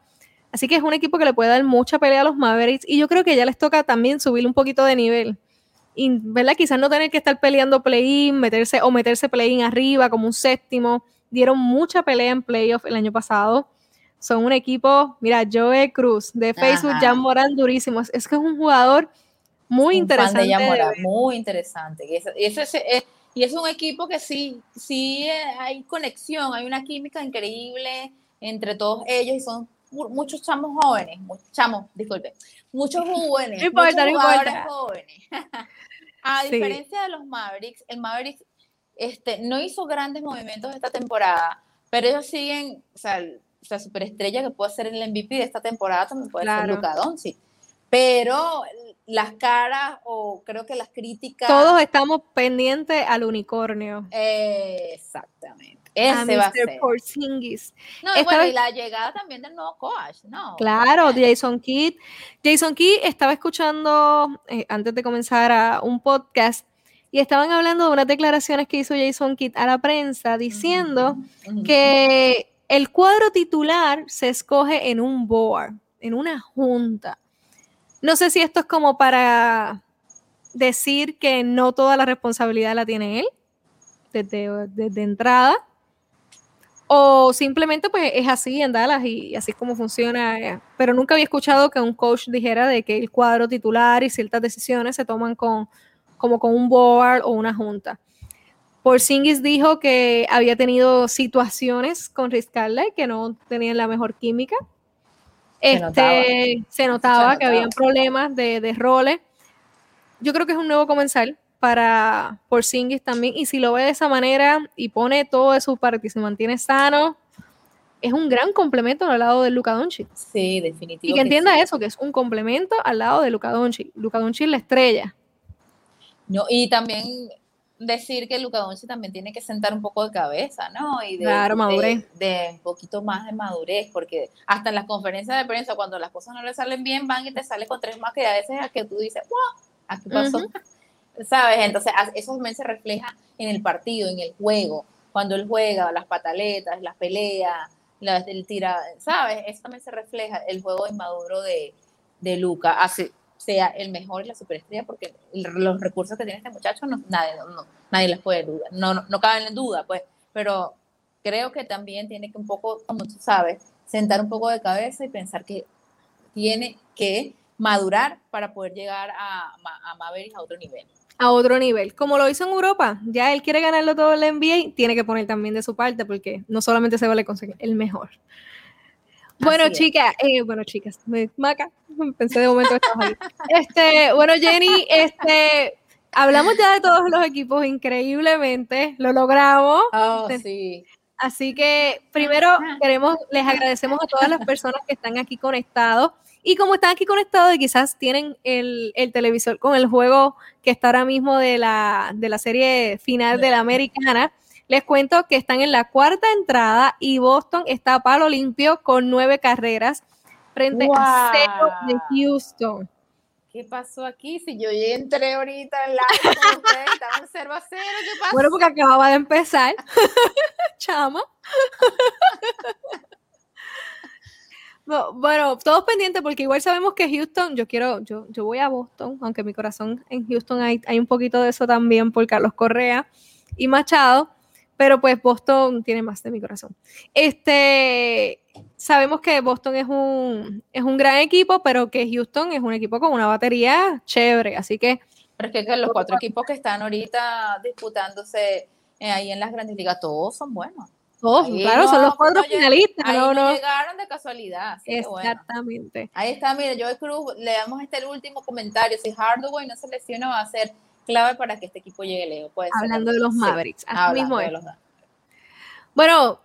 Así que es un equipo que le puede dar mucha pelea a los Mavericks y yo creo que ya les toca también subir un poquito de nivel. Y, ¿verdad? Quizás no tener que estar peleando play-in, meterse o meterse play-in arriba como un séptimo. Dieron mucha pelea en playoff el año pasado. Son un equipo, mira, Joe Cruz de Facebook, Jan Moran, durísimos. Es que es un jugador muy interesante. muy interesante. Y eso, eso es y es un equipo que sí, sí eh, hay conexión, hay una química increíble entre todos ellos y son muchos chamos jóvenes, muchos chamos, disculpe, muchos jóvenes, muchos jugadores jóvenes. A diferencia de los Mavericks, el Mavericks este, no hizo grandes movimientos esta temporada, pero ellos siguen, o sea, la superestrella que puede ser el MVP de esta temporada también puede ser Luka Doncic. Pero las caras o creo que las críticas. Todos estamos pendientes al unicornio. exactamente. Ese va a ser. Porzingis. No, y bueno, y la llegada también del nuevo coach, ¿no? Claro, Jason Kidd. Jason Kidd estaba escuchando, eh, antes de comenzar a un podcast, y estaban hablando de unas declaraciones que hizo Jason Kidd a la prensa diciendo que el cuadro titular se escoge en un board, en una junta. No sé si esto es como para decir que no toda la responsabilidad la tiene él desde, entrada o simplemente pues es así en Dallas y así es como funciona. Eh, pero nunca había escuchado que un coach dijera de que el cuadro titular y ciertas decisiones se toman con, como con un board o una junta. Porzingis dijo que había tenido situaciones con Riz que no tenían la mejor química. Se este, notaba, se notaba que habían problemas de, de roles. Yo creo que es un nuevo comensal para Porzingis también. Y si lo ve de esa manera y pone todo de su parte y se mantiene sano, es un gran complemento al lado de Luca Doncic. Sí, definitivamente. Y que entienda eso, que es un complemento al lado de Luca Doncic. Luca Doncic la estrella. No, y también decir que Luca Doncic también tiene que sentar un poco de cabeza, ¿no? Y de, claro, madurez. De, un poquito más de madurez, porque hasta en las conferencias de prensa, cuando las cosas no le salen bien, van y te sale con tres más que a veces a que tú dices, wow, ¿a qué pasó? ¿sabes? Entonces, eso también se refleja en el partido, en el juego, cuando él juega, las pataletas, las peleas, las, el tira, ¿sabes? Eso también se refleja el juego inmaduro de, de Luca, hace, sea el mejor y la superestrella, porque los recursos que tiene este muchacho no, nadie, no, nadie les puede dudar, no, no, no caben en duda, pues, pero creo que también tiene que un poco, como tú sabes, sentar un poco de cabeza y pensar que tiene que madurar para poder llegar a, a Mavericks a otro nivel a otro nivel, como lo hizo en Europa. Ya él quiere ganarlo todo en la NBA, tiene que poner también de su parte, porque no solamente se vale conseguir el mejor. Bueno, chicas, eh, bueno, chicas, me maca, pensé de momento que ahí. Este, bueno, Jenny, este, hablamos ya de todos los equipos increíblemente, lo logramos. Oh, sí. Así que primero queremos, les agradecemos a todas las personas que están aquí conectados. Y como están aquí conectados y quizás tienen el, televisor con el juego que está ahora mismo de la, de la serie final de la americana, les cuento que están en la cuarta entrada y Boston está a palo limpio con nueve carreras frente a cero de Houston. ¿Qué pasó aquí? Si yo ya entré ahorita en la estaban 0 a 0, ¿qué pasó? Bueno, porque acababa de empezar. Chama bueno, todos pendientes porque igual sabemos que Houston, yo quiero, yo, yo voy a Boston, aunque mi corazón en Houston hay, hay un poquito de eso también por Carlos Correa y Machado, pero pues Boston tiene más de mi corazón. Este, sabemos que Boston es un, es un gran equipo, pero que Houston es un equipo con una batería chévere, así que... Pero es que los cuatro equipos que están ahorita disputándose eh, ahí en las grandes ligas, todos son buenos claro, son los cuatro finalistas. Ahí no, llegaron de casualidad. Exactamente. Ahí está, mire, Joe Cruz, le damos este último comentario. Si Hardaway no se lesiona, va a ser clave para que este equipo llegue lejos. Hablando de los Mavericks. mismo de los Bueno,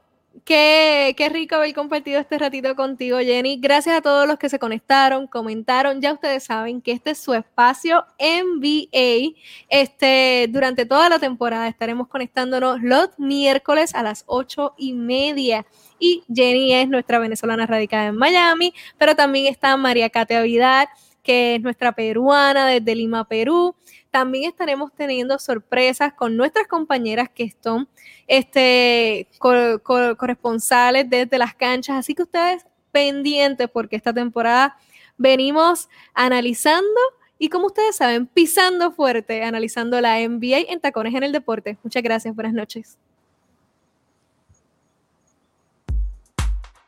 Qué, qué, rico haber compartido este ratito contigo, Jenny. Gracias a todos los que se conectaron, comentaron. Ya ustedes saben que este es su espacio NBA. Este, durante toda la temporada estaremos conectándonos los miércoles a las ocho y media. Y Jenny es nuestra venezolana radicada en Miami, pero también está María Katia Vidal, que es nuestra peruana desde Lima, Perú. También estaremos teniendo sorpresas con nuestras compañeras que son este, corresponsales desde las canchas. Así que ustedes pendientes porque esta temporada venimos analizando y como ustedes saben, pisando fuerte, analizando la NBA en Tacones en el Deporte. Muchas gracias, buenas noches.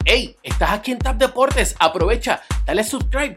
Hey, estás aquí en Tap Deportes, aprovecha, dale subscribe